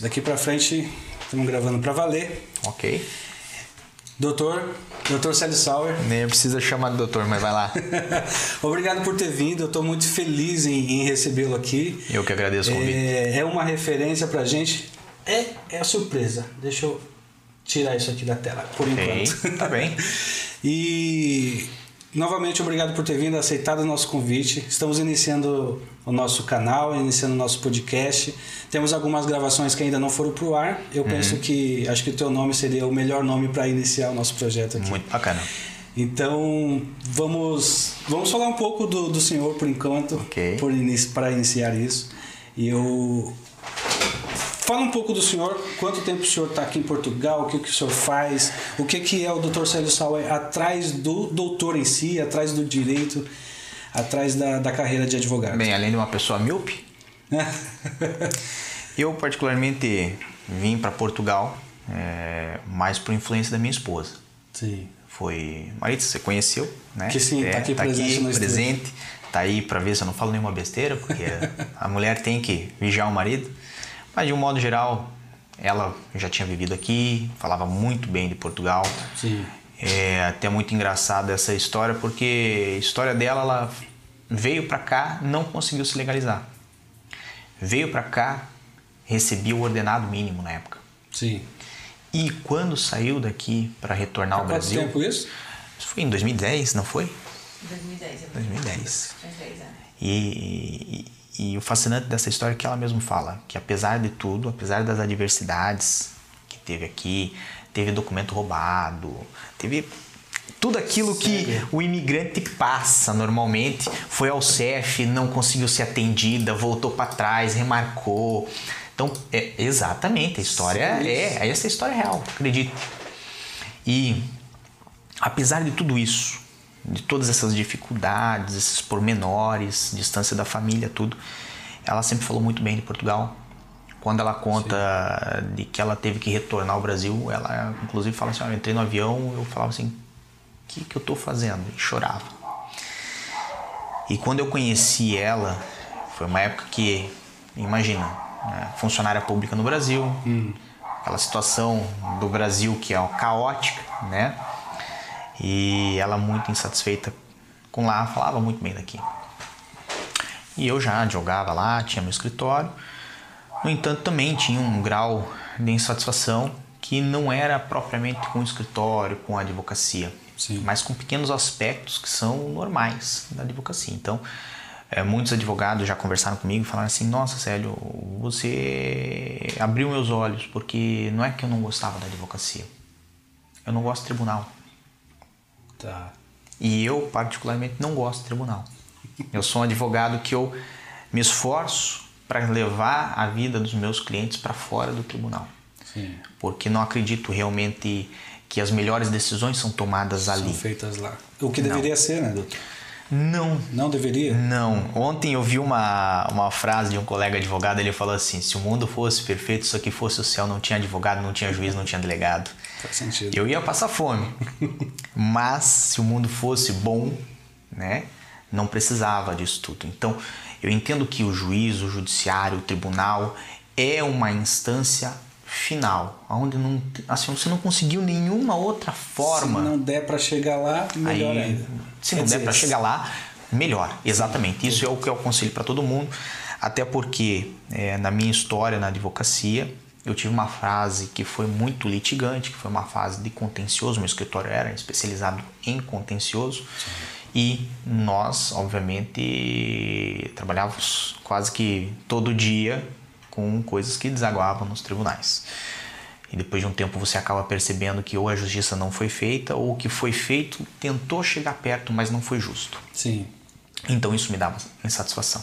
isso, daqui pra frente estamos gravando pra valer. Ok. Doutor, doutor Célio Sauer, Nem precisa chamar de doutor, mas vai lá. obrigado por ter vindo. Eu estou muito feliz em, em recebê-lo aqui. Eu que agradeço o convite. É, é uma referência pra gente. É, é surpresa. Deixa eu tirar isso aqui da tela, por Ok, enquanto. tá bem. E novamente obrigado por ter vindo, aceitado o nosso convite. Estamos iniciando o nosso canal, iniciando o nosso podcast. Temos algumas gravações que ainda não foram pro ar. Eu Uhum. penso que acho que o teu nome seria o melhor nome para iniciar o nosso projeto aqui. Muito bacana. Então vamos vamos falar um pouco do, do senhor por enquanto, Ok. por inici- para iniciar isso. E eu fala um pouco do senhor. Quanto tempo o senhor está aqui em Portugal? O que, que o senhor faz? O que, que é o Dr. Célio Sauer atrás do doutor em si, atrás do direito, atrás da, da carreira de advogado? Bem, além de uma pessoa míope, eu particularmente vim para Portugal é, mais por influência da minha esposa. Sim. Foi. Maritza, você conheceu, né? Que sim, tá aqui tá presente aqui, presente. Tá aí para ver se eu não falo nenhuma besteira, porque a mulher tem que vigiar o marido. Mas de um modo geral, ela já tinha vivido aqui, falava muito bem de Portugal. Sim. É até muito engraçada essa história, porque a história dela, ela veio para cá, não conseguiu se legalizar. Veio para cá, recebia o ordenado mínimo na época. Sim. E quando saiu daqui para retornar ao Há quanto Brasil, tempo isso? isso foi em 2010, não foi? 2010. eu 2010. Faz 10 anos. E, e, e o fascinante dessa história é que ela mesma fala que apesar de tudo, apesar das adversidades que teve aqui, teve documento roubado, teve tudo aquilo que Sério? o imigrante passa normalmente, foi ao CEF, não conseguiu ser atendida, voltou para trás, remarcou. Então, é, exatamente, a história Sim. é, essa é a história real, acredito. E apesar de tudo isso, de todas essas dificuldades, esses pormenores, distância da família, tudo, ela sempre falou muito bem de Portugal. Quando ela conta de que ela teve que retornar ao Brasil, ela inclusive fala assim: "Olha, eu entrei no avião, eu falava assim: o que, que eu tô fazendo? E chorava. E quando eu conheci ela, foi uma época que, imagina, né, funcionária pública no Brasil, aquela situação do Brasil que é caótica, né? E ela muito insatisfeita com lá, falava muito bem daqui. E eu já jogava lá, tinha meu escritório. No entanto, também tinha um grau de insatisfação que não era propriamente com o escritório, com a advocacia, Sim. mas com pequenos aspectos que são normais da advocacia. Então, eh, muitos advogados já conversaram comigo e falaram assim: Nossa, Célio, você abriu meus olhos, porque não é que eu não gostava da advocacia, eu não gosto de tribunal. Tá. E eu, particularmente, não gosto de tribunal. Eu sou um advogado que eu me esforço para levar a vida dos meus clientes para fora do tribunal. Sim. Porque não acredito realmente que as melhores decisões são tomadas São ali. feitas lá. O que deveria ser, né, doutor? Não, Não deveria? não. Ontem eu vi uma, uma frase de um colega advogado, ele falou assim, se o mundo fosse perfeito, se aqui fosse o céu, não tinha advogado, não tinha juiz, não tinha delegado. Faz sentido. Eu ia passar fome. Mas se o mundo fosse bom, né, não precisava disso tudo. Então, eu entendo que o juiz, o judiciário, o tribunal é uma instância final, onde não, assim, você não conseguiu nenhuma outra forma. Se não der para chegar lá, melhor Aí, ainda. Se Quer não der dizer, para chegar lá, melhor. Exatamente. Isso é o que eu aconselho para todo mundo. Até porque, é, na minha história na advocacia, eu tive uma fase que foi muito litigante, que foi uma fase de contencioso. Meu escritório era especializado em contencioso. E nós, obviamente, trabalhávamos quase que todo dia com coisas que desaguavam nos tribunais. E depois de um tempo você acaba percebendo que ou a justiça não foi feita ou o que foi feito tentou chegar perto, mas não foi justo. Sim. Então isso me dava insatisfação.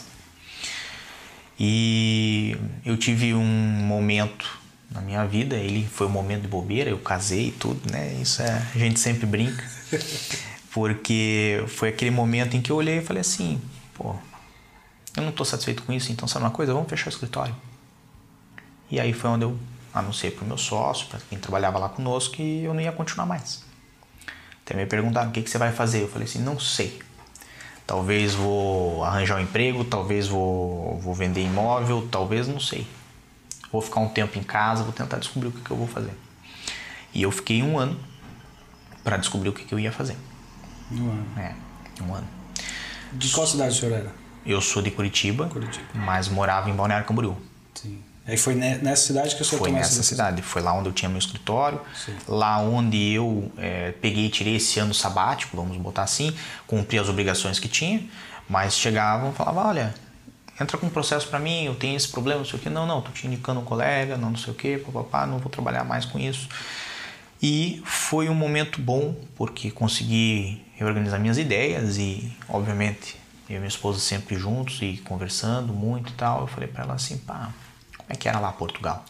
E eu tive um momento na minha vida, ele foi um momento de bobeira, eu casei e tudo, né? Isso é, a gente sempre brinca. Porque foi aquele momento em que eu olhei e falei assim, pô, eu não estou satisfeito com isso, então sabe uma coisa, vamos fechar o escritório. E aí foi onde eu anunciei para o meu sócio, para quem trabalhava lá conosco, que eu não ia continuar mais. Até me perguntaram o que, que você vai fazer. Eu falei assim, não sei. Talvez vou arranjar um emprego, talvez vou, vou vender imóvel, talvez não sei. Vou ficar um tempo em casa, vou tentar descobrir o que, que eu vou fazer. E eu fiquei um ano para descobrir o que, que eu ia fazer. Um ano. É, um ano. De qual cidade o senhor era? Eu sou de Curitiba, Curitiba. mas morava em Balneário Camboriú. Sim. Aí foi ne- nessa cidade que o senhor Foi tomou nessa decisão? cidade, foi lá onde eu tinha meu escritório, Sim. lá onde eu é, peguei e tirei esse ano sabático, vamos botar assim, cumpri as obrigações que tinha, mas chegavam e falavam, olha, entra com um processo para mim, eu tenho esse problema, não sei o que, não, não, tô te indicando um colega, não, não sei o que, papapá, não vou trabalhar mais com isso. E foi um momento bom, porque consegui reorganizar minhas ideias e, obviamente, eu e minha esposa sempre juntos e conversando muito e tal. Eu falei para ela assim, pá, como é que era lá Portugal?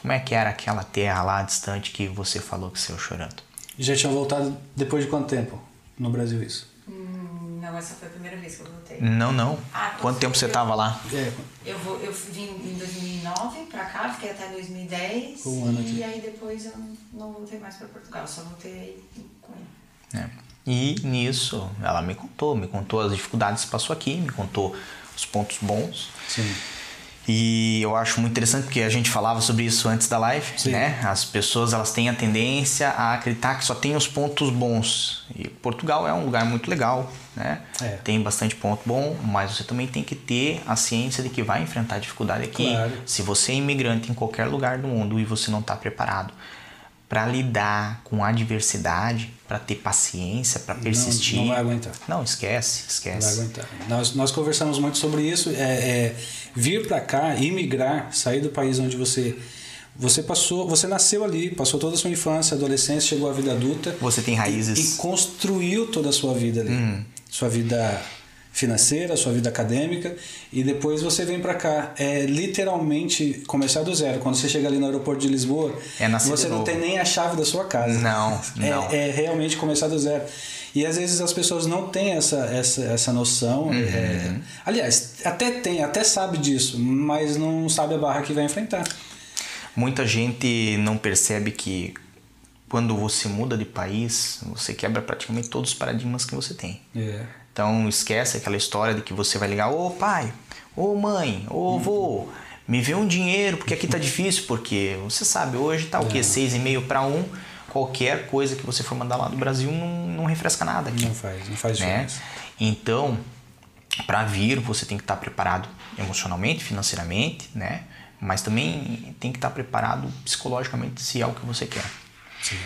Como é que era aquela terra lá distante que você falou que saiu chorando? E já tinha voltado depois de quanto tempo no Brasil isso? Hum, Não, essa foi a primeira vez que eu voltei. Não, não. Ah, Quanto tempo você estava lá? É, Eu, vou, eu vim em 2009 pra cá, fiquei até 2010. Um ano aqui. e aí depois eu não, não voltei mais pra Portugal, só voltei com ele. É. E nisso ela me contou, me contou as dificuldades que passou aqui, me contou os pontos bons. sim. E eu acho muito interessante porque a gente falava sobre isso antes da live, Sim. né? As pessoas elas têm a tendência a acreditar que só tem os pontos bons. E Portugal é um lugar muito legal, né? É. Tem bastante ponto bom, mas você também tem que ter a ciência de que vai enfrentar dificuldade aqui. Claro. Se você é imigrante em qualquer lugar do mundo e você não está preparado para lidar com a adversidade, para ter paciência, para persistir, não vai aguentar. Não, esquece, Vai esquece. aguentar. Nós, nós conversamos muito sobre isso. É, é, vir para cá, imigrar, sair do país onde você você passou, você nasceu ali, passou toda a sua infância, adolescência, chegou à vida adulta Você tem e raízes. construiu toda a sua vida ali, Uhum. sua vida financeira, sua vida acadêmica e depois você vem para cá, é literalmente começar do zero. Quando você chega ali no aeroporto de Lisboa, É você não tem nem a chave da sua casa. Não, É- não. é realmente começar do zero. E às vezes as pessoas não têm essa, essa, essa noção. é- aliás, até tem, até sabe disso, mas não sabe a barra que vai enfrentar. Muita gente não percebe que quando você muda de país, você quebra praticamente todos os paradigmas que você tem. É. Então esquece aquela história de que você vai ligar, ô pai, ô mãe, ô avô, me vê um dinheiro, porque aqui tá difícil, porque você sabe, hoje tá o quê? Seis e meio para um, qualquer coisa que você for mandar lá do Brasil não, não refresca nada aqui Não faz, não faz né? diferença. Então, para vir, você tem que estar preparado emocionalmente, financeiramente, né? Mas também tem que estar preparado psicologicamente se é o que você quer. Sim.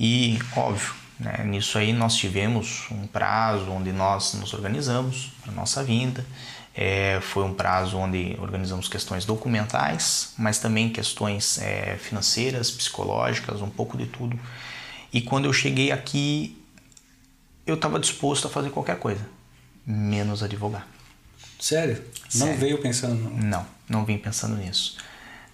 E, óbvio, né, nisso aí nós tivemos um prazo onde nós nos organizamos para nossa vinda. É, foi um prazo onde organizamos questões documentais, mas também questões é, financeiras, psicológicas, um pouco de tudo. E quando eu cheguei aqui, eu estava disposto a fazer qualquer coisa, menos advogar. Sério? Não Sério. veio pensando. Não. Não, não vim pensando nisso.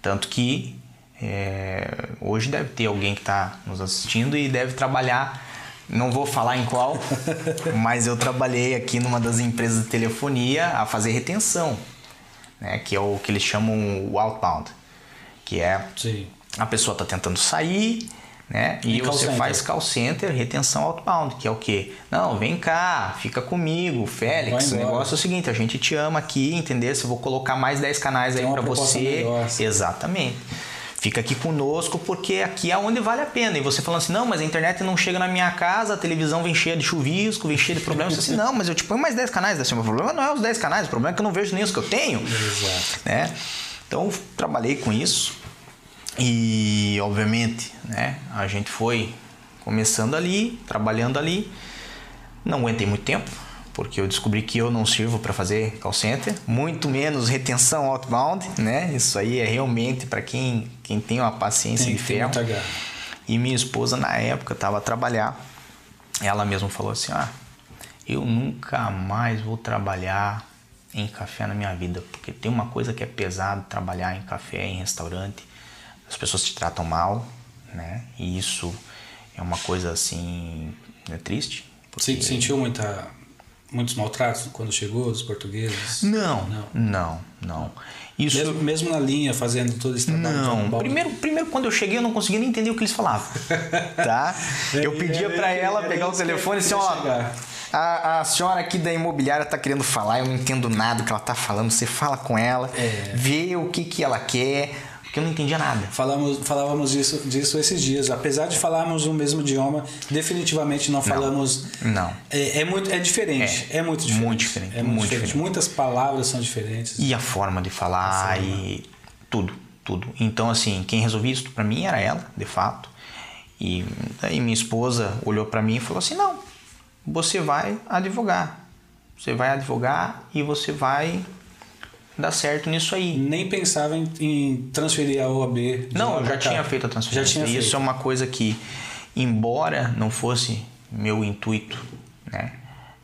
Tanto que é, hoje deve ter alguém que está nos assistindo e deve trabalhar. Não vou falar em qual, mas eu trabalhei aqui numa das empresas de telefonia a fazer retenção, né? Que é o que eles chamam o outbound, que é Sim. a pessoa está tentando sair, né? E E você center. faz call center, retenção outbound, que é o quê? Não, vem cá, fica comigo, Félix. O negócio é o seguinte, a gente te ama aqui, entendeu? Se eu vou colocar mais 10 canais Tem aí para você. melhor, sim. Exatamente. Fica aqui conosco porque aqui é onde vale a pena. E você falando assim, não, mas a internet não chega na minha casa, a televisão vem cheia de chuvisco, vem cheia de problemas. Você assim, não, mas eu te ponho mais 10 canais. Assim, o problema não é os 10 canais, o problema é que eu não vejo nem os que eu tenho Exato. né? Então trabalhei com isso e obviamente, né? A gente foi começando ali, trabalhando ali. Não aguentei muito tempo porque eu descobri que eu não sirvo para fazer call center, muito menos retenção outbound, né? Isso aí é realmente para quem quem tem uma paciência Tem de ferro. E minha esposa, na época, estava a trabalhar. Ela mesma falou assim: Ah, eu nunca mais vou trabalhar em café na minha vida, porque tem uma coisa que é pesado trabalhar em café, em restaurante. As pessoas te tratam mal, né? E isso é uma coisa assim, é triste. Porque- sentiu muita, muitos maltratos quando chegou, dos portugueses? Não, Não. não, não. Isso Mesmo, mesmo na linha, fazendo todo esse trabalho Não, primeiro, primeiro quando eu cheguei eu não conseguia nem entender o que eles falavam, tá? Eu pedia que- ela pegar o telefone e assim, ó. A, a senhora aqui da imobiliária tá querendo falar, eu não entendo nada do que ela tá falando. Você fala com ela, É. vê o que, que ela quer, porque eu não entendia nada. Falamos, falávamos disso, disso esses dias. Apesar de falarmos o mesmo idioma, definitivamente não falamos. Não. É, é muito, é diferente. É, muito diferente. muito diferente, É muito, muito diferente. diferente. Muitas palavras são diferentes. E a forma de falar e tudo, tudo. Então, assim, quem resolvia isso pra mim era ela, de fato. E daí minha esposa olhou pra mim e falou assim: não, você vai advogar. Você vai advogar e você vai dar certo nisso aí. Nem pensava em, em transferir a OAB. Não, eu já tinha feito a transferência. Já tinha Isso feito. é uma coisa que, embora não fosse meu intuito, né,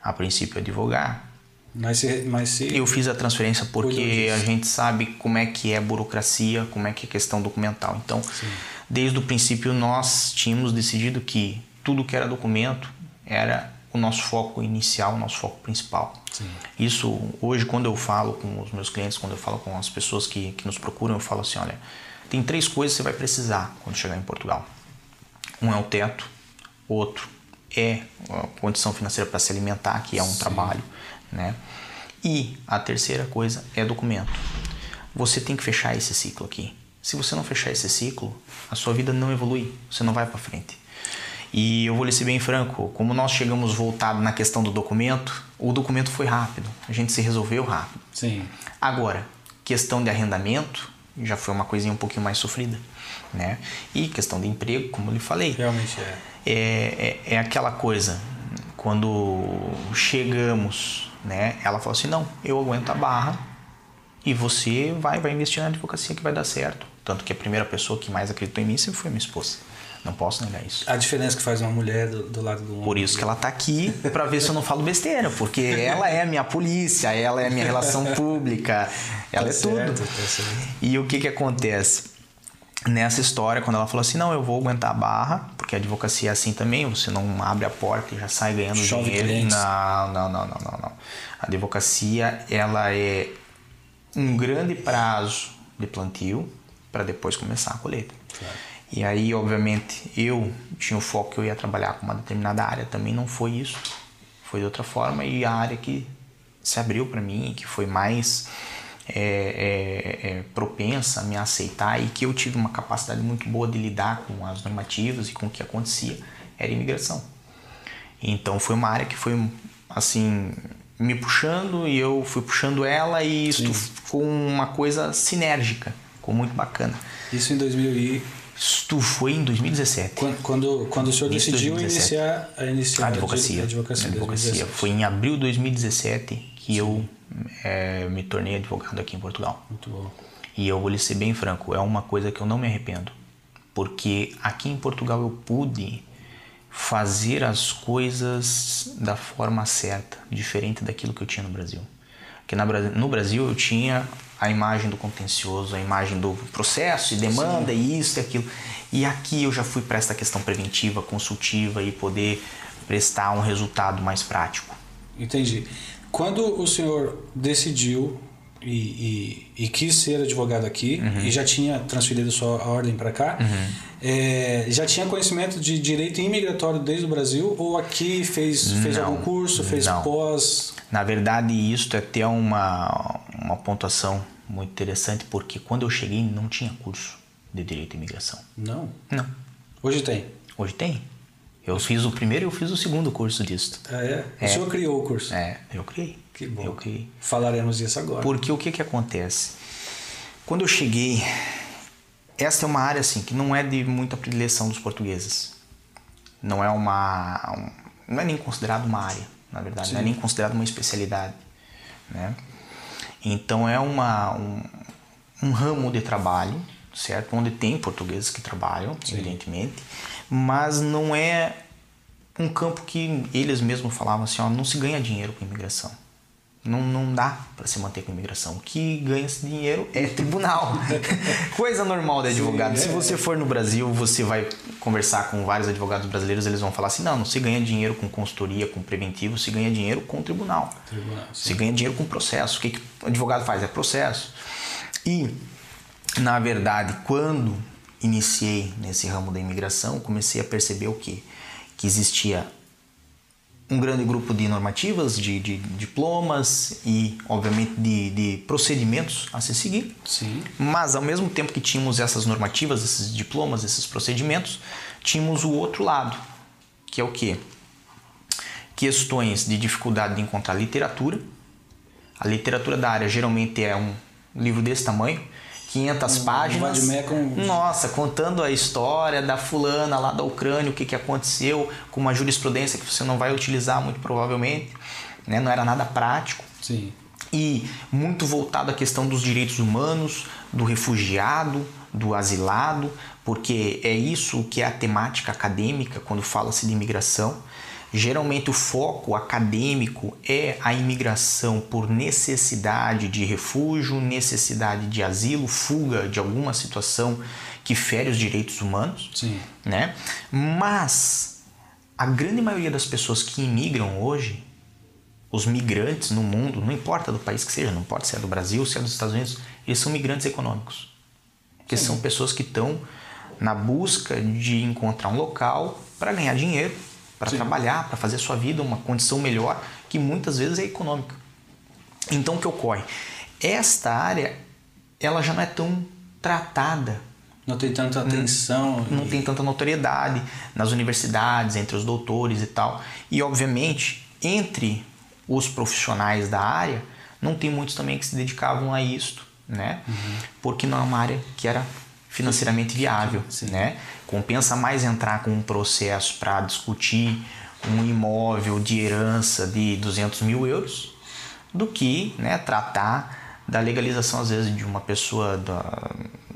a princípio advogar, Mas se, mas se eu fiz a transferência porque a gente sabe como é que é burocracia, como é que é questão documental. Então, desde o princípio nós tínhamos decidido que tudo que era documento era o nosso foco inicial, o nosso foco principal. Sim. Isso hoje quando eu falo com os meus clientes, quando eu falo com as pessoas que, que nos procuram, eu falo assim, olha, tem três coisas que você vai precisar quando chegar em Portugal. Um é o teto, outro é a condição financeira para se alimentar, que é um trabalho, né? E a terceira coisa é documento. Você tem que fechar esse ciclo aqui. Se você não fechar esse ciclo, a sua vida não evolui, você não vai para frente. E eu vou lhe ser bem franco, como nós chegamos voltado na questão do documento, o documento foi rápido, a gente se resolveu rápido. Sim. Agora, questão de arrendamento já foi uma coisinha um pouquinho mais sofrida, né? E questão de emprego, como eu lhe falei, Realmente é. é, é, é aquela coisa, quando chegamos, né? Ela falou assim, não, eu aguento a barra e você vai, vai investir na advocacia que vai dar certo. Tanto que a primeira pessoa que mais acreditou em mim sempre foi minha esposa. Não posso negar isso. A diferença que faz uma mulher do, do lado do homem. Por isso que ela tá aqui para ver se eu não falo besteira, porque ela é a minha polícia, ela é a minha relação pública, ela Tá é certo, tudo. tá certo. E o que que acontece? Nessa história, quando ela falou assim, não, eu vou aguentar a barra, porque a advocacia é assim também, você não abre a porta e já sai ganhando Chove dinheiro. Não, não, não, não, não, não. A advocacia, ela é um grande prazo de plantio para depois começar a colheita. E aí, obviamente, eu tinha o foco que eu ia trabalhar com uma determinada área, também não foi isso. Foi de outra forma e a área que se abriu para mim, que foi mais é, é, é, propensa a me aceitar e que eu tive uma capacidade muito boa de lidar com as normativas e com o que acontecia, era a imigração. Então foi uma área que foi assim me puxando e eu fui puxando ela e isso ficou uma coisa sinérgica, ficou muito bacana. Isso em 2000 e... Isto foi em 2017. Quando, quando, quando o senhor Início decidiu 2017. iniciar, a iniciar A advocacia. A advocacia, A advocacia. 2017. Foi em abril de 2017 que eu eh, me tornei advogado aqui em Portugal. Muito bom. E eu vou lhe ser bem franco, é uma coisa que eu não me arrependo. Porque aqui em Portugal eu pude fazer as coisas da forma certa, diferente daquilo que eu tinha no Brasil. Porque na, no Brasil eu tinha a imagem do contencioso, a imagem do processo e demanda e isso e aquilo. E aqui eu já fui para essa questão preventiva, consultiva e poder prestar um resultado mais prático. Entendi. Quando o senhor decidiu e, e, e quis ser advogado aqui Uhum. e já tinha transferido sua ordem para cá, é, já tinha conhecimento de direito imigratório desde o Brasil ou aqui fez, fez Não, algum curso, fez não. pós? Na verdade, isso é até uma, uma pontuação muito interessante, porque quando eu cheguei não tinha curso de Direito e Imigração. Não. Não. Hoje tem. Hoje tem. Eu fiz o primeiro e eu fiz o segundo curso disso. Ah, é? É. O senhor criou o curso. É, eu criei. Que bom. Falaremos disso agora. Porque o que que acontece? Quando eu cheguei, essa é uma área assim que não é de muita predileção dos portugueses. Não é uma, um- não é nem considerado uma área, na verdade, não é Sim. nem considerado uma especialidade, né? Então é uma um, um ramo de trabalho, certo? Onde tem portugueses que trabalham, evidentemente, mas não é um campo que eles mesmos falavam assim, ó, não se ganha dinheiro com imigração. Não, não dá para se manter com imigração. O que ganha esse dinheiro é tribunal. Coisa normal de advogado. Se é. você for no Brasil, você vai conversar com vários advogados brasileiros, eles vão falar assim: não, não se ganha dinheiro com consultoria, com preventivo, se ganha dinheiro com tribunal. Tribunal, sim. Se ganha dinheiro com processo. O que, que o advogado faz? É processo. E, na verdade, quando iniciei nesse ramo da imigração, comecei a perceber o quê? Que existia um grande grupo de normativas, de, de diplomas e, obviamente, de, de, procedimentos a se seguir. Sim. Mas, ao mesmo tempo que tínhamos essas normativas, esses diplomas, esses procedimentos, tínhamos o outro lado, que é o quê? Questões de dificuldade de encontrar literatura. A literatura da área geralmente é um livro desse tamanho, 500 páginas. Um... Nossa, contando a história da fulana lá da Ucrânia, o que, que aconteceu, com uma jurisprudência que você não vai utilizar muito provavelmente, né? não era nada prático. Sim. E muito voltado à questão dos direitos humanos, do refugiado, do asilado, porque é isso que é a temática acadêmica quando fala-se de imigração. Geralmente o foco acadêmico é a imigração por necessidade de refúgio, necessidade de asilo, fuga de alguma situação que fere os direitos humanos, Sim. né? Mas a grande maioria das pessoas que imigram hoje, os migrantes no mundo, não importa do país que seja, não importa se é do Brasil, se é dos Estados Unidos, eles são migrantes econômicos. Porque Sim. são pessoas que estão na busca de encontrar um local para ganhar dinheiro para trabalhar, para fazer a sua vida uma condição melhor, que muitas vezes é econômica. Então o que ocorre? Esta área ela já não é tão tratada. Não tem tanta atenção. Não, e... tem tanta notoriedade nas universidades, entre os doutores e tal. E obviamente, entre os profissionais da área, não tem muitos também que se dedicavam a isto, né? Uhum. Porque não é uma área que era financeiramente viável, Sim. né? Compensa mais entrar com um processo para discutir um imóvel de herança de 200 mil euros do que né, tratar da legalização, às vezes, de uma pessoa da,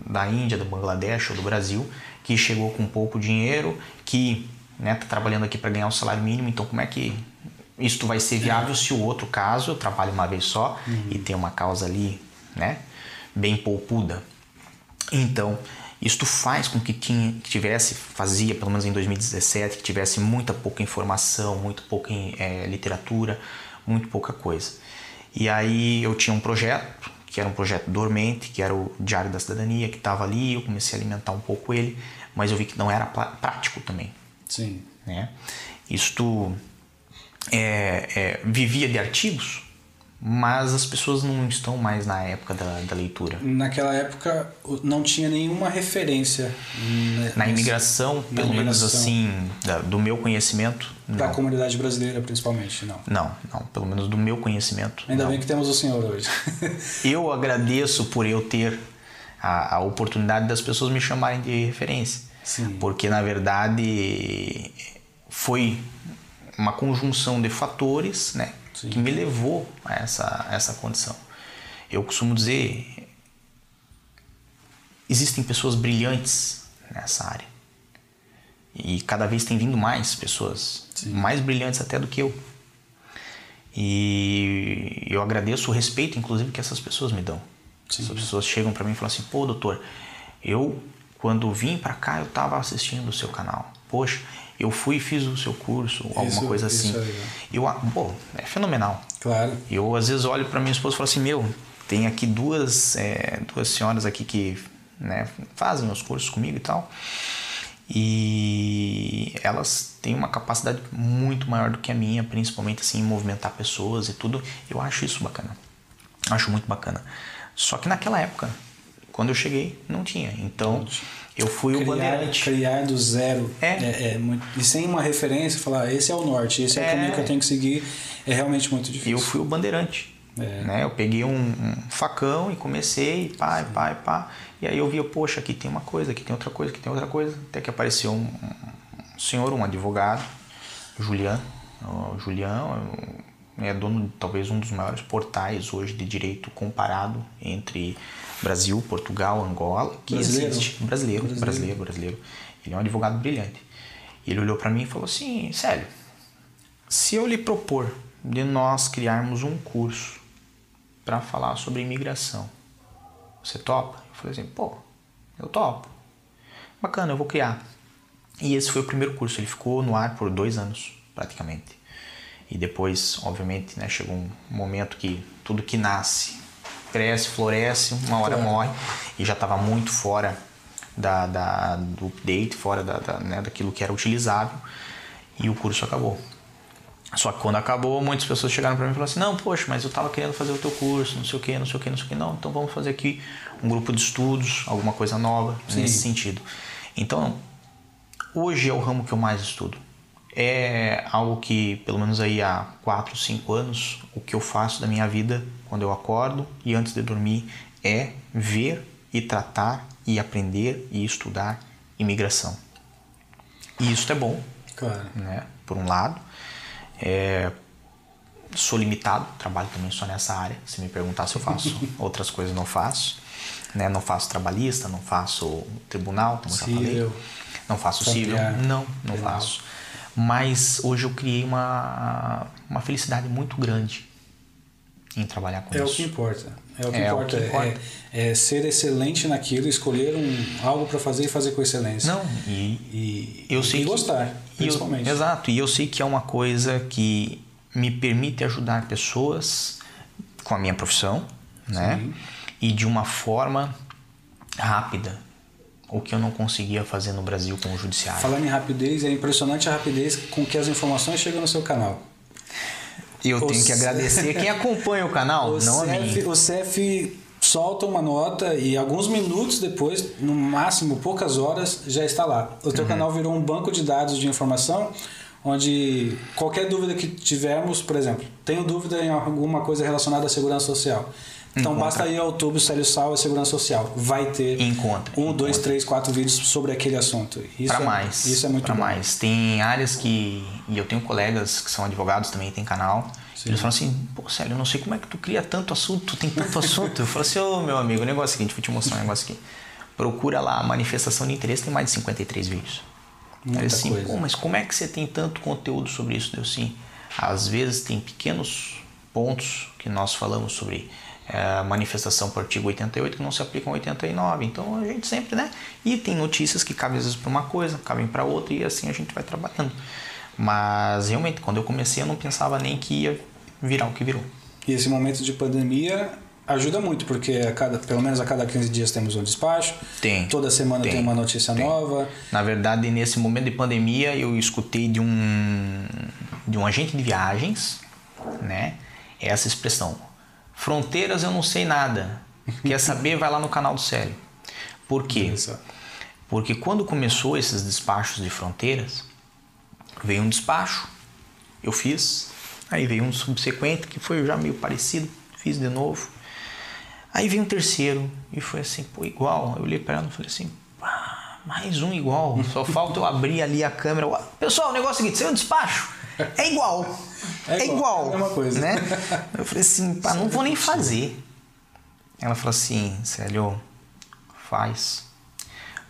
da Índia, do Bangladesh ou do Brasil que chegou com pouco dinheiro, que está né, tá trabalhando aqui para ganhar o um salário mínimo. Então, como é que isso vai ser viável se o outro caso eu trabalho uma vez só uhum. e tem uma causa ali né, bem poupuda? Então, isto faz com que, tinha, que tivesse, fazia pelo menos em 2017, que tivesse muita pouca informação, muito pouca é, literatura, muito pouca coisa. E aí eu tinha um projeto, que era um projeto dormente, que era o Diário da Cidadania, que estava ali, eu comecei a alimentar um pouco ele, mas eu vi que não era prático também. Sim. Né? Isto é, é, vivia de artigos, mas as pessoas não estão mais na época da, da leitura. Naquela época não tinha nenhuma referência né, na imigração, na pelo imigração. menos assim, da, do meu conhecimento. Da comunidade brasileira, principalmente, não. Não, não, pelo menos do meu conhecimento. Ainda não. bem que temos o senhor hoje. eu agradeço por eu ter a, a oportunidade das pessoas me chamarem de referência. Sim. Porque na verdade foi uma conjunção de fatores, né? Sim. que me levou a essa, a essa condição. Eu costumo dizer, existem pessoas brilhantes nessa área. E cada vez tem vindo mais pessoas, Sim. mais brilhantes até do que eu. E eu agradeço o respeito, inclusive, que essas pessoas me dão. Sim. Essas pessoas chegam para mim e falam assim: pô, doutor, eu, quando vim para cá, eu estava assistindo o seu canal. Poxa, eu fui e fiz o seu curso, ou alguma coisa assim. É eu, pô, é fenomenal. Claro. Eu às vezes olho para minha esposa e falo assim, meu, tem aqui duas, é, duas senhoras aqui que né, fazem meus cursos comigo e tal. E elas têm uma capacidade muito maior do que a minha, principalmente assim, em movimentar pessoas e tudo. Eu acho isso bacana. Acho muito bacana. Só que naquela época, quando eu cheguei, não tinha. Então, eu fui criar, o bandeirante. Criar do zero. É. é, é muito, e sem uma referência, falar esse é o norte, esse é, é, o caminho que eu tenho que seguir, é realmente muito difícil. Eu fui o bandeirante. É. Né? Eu peguei um, um, facão e comecei, pá, Sim. pá, pá. E aí eu via, poxa, aqui tem uma coisa, aqui tem outra coisa, aqui tem outra coisa. Até que apareceu um, um senhor, um advogado, Julian. O Julian é dono de talvez um dos maiores portais hoje de direito comparado entre Brasil, Portugal, Angola, que brasileiro. existe. Brasileiro, brasileiro, brasileiro, brasileiro. Ele é um advogado brilhante. Ele olhou para mim e falou assim: Célio, se eu lhe propor de nós criarmos um curso para falar sobre imigração, você topa? Eu falei assim: pô, eu topo. Bacana, eu vou criar. E esse foi o primeiro curso. Ele ficou no ar por dois anos, praticamente. E depois, obviamente, né, chegou um momento que tudo que nasce cresce, floresce, uma hora claro. morre e já estava muito fora da, da, do update, fora da, da, né, daquilo que era utilizável e o curso acabou. Só que quando acabou, muitas pessoas chegaram para mim e falaram assim: não, poxa, mas eu estava querendo fazer o teu curso, não sei o que, não sei o que, não sei o que. Não, então vamos fazer aqui um grupo de estudos, alguma coisa nova Sim. nesse sentido. Então, hoje é o ramo que eu mais estudo. É algo que, pelo menos aí há 4, 5 anos, o que eu faço da minha vida quando eu acordo e antes de dormir é ver e tratar e aprender e estudar imigração. E isso é bom, Claro. né? Por um lado, é, sou limitado, trabalho também só nessa área. Se me perguntar se eu faço outras coisas, não faço. Né? Não faço trabalhista, não faço tribunal, como eu já falei. Não faço civil. Não, não Penal. faço. Mas hoje eu criei uma, uma felicidade muito grande em trabalhar com É o isso. que importa. É o que É o importa. que É- importa. É, ser excelente naquilo, escolher um, algo para fazer e fazer com excelência. Não, e E, eu sei e que- gostar, e eu- principalmente. exato, e eu sei que é uma coisa que me permite ajudar pessoas com a minha profissão, né? Sim. E de uma forma rápida, o que eu não conseguia fazer no Brasil com o judiciário. Falando em rapidez, é impressionante a rapidez com que as informações chegam no seu canal. E eu O tenho que agradecer quem acompanha o canal, O não a CEF, mim. o CEF solta uma nota e alguns minutos depois, no máximo poucas horas, já está lá. O Uhum. teu canal virou um banco de dados de informação onde qualquer dúvida que tivermos, por exemplo, tenho dúvida em alguma coisa relacionada à segurança social. Então Encontra. basta ir ao YouTube Célio Sal e Segurança Social. Vai ter Encontra, um, dois, encontra. três, quatro vídeos sobre aquele assunto. Isso Para é, mais. Isso é muito pra bom. mais. Tem áreas que. E eu tenho colegas que são advogados também, tem canal. Sim. Eles falam assim, pô, Célio, eu não sei como é que tu cria tanto assunto, tu tem tanto assunto. Eu falo assim, ô meu amigo, o negócio é o seguinte, vou te mostrar um negócio aqui. Procura lá, manifestação de interesse, tem mais de 53 vídeos. Muita Aí assim, coisa. pô, mas como é que você tem tanto conteúdo sobre isso? Deu sim. Às vezes tem pequenos pontos que nós falamos sobre eh, manifestação por artigo 88 que não se aplicam ao 89. Então a gente sempre, né? E tem notícias que cabem às vezes para uma coisa, cabem para outra e assim a gente vai trabalhando. Mas realmente, quando eu comecei, eu não pensava nem que ia virar o que virou. E esse momento de pandemia ajuda muito, porque a cada, pelo menos a cada 15 dias temos um despacho. Tem. Toda semana tem, Tem. uma notícia Tem. nova. Na verdade, nesse momento de pandemia, eu escutei de um de um agente de viagens, né? Essa expressão: fronteiras eu não sei nada. Quer saber? Vai lá no canal do Célio. Por quê? Porque quando começou esses despachos de fronteiras, veio um despacho, eu fiz, aí veio um subsequente que foi já meio parecido, fiz de novo. Aí veio um terceiro e foi assim, pô, igual. Eu olhei para ela e falei assim, pá, mais um igual. Só falta eu abrir ali a câmera. Pessoal, o negócio é o seguinte, saiu um despacho. É igual. É É igual, igual. é a mesma coisa. Né? Eu falei assim, pá, não vou nem fazer. Ela falou assim, Célio, faz.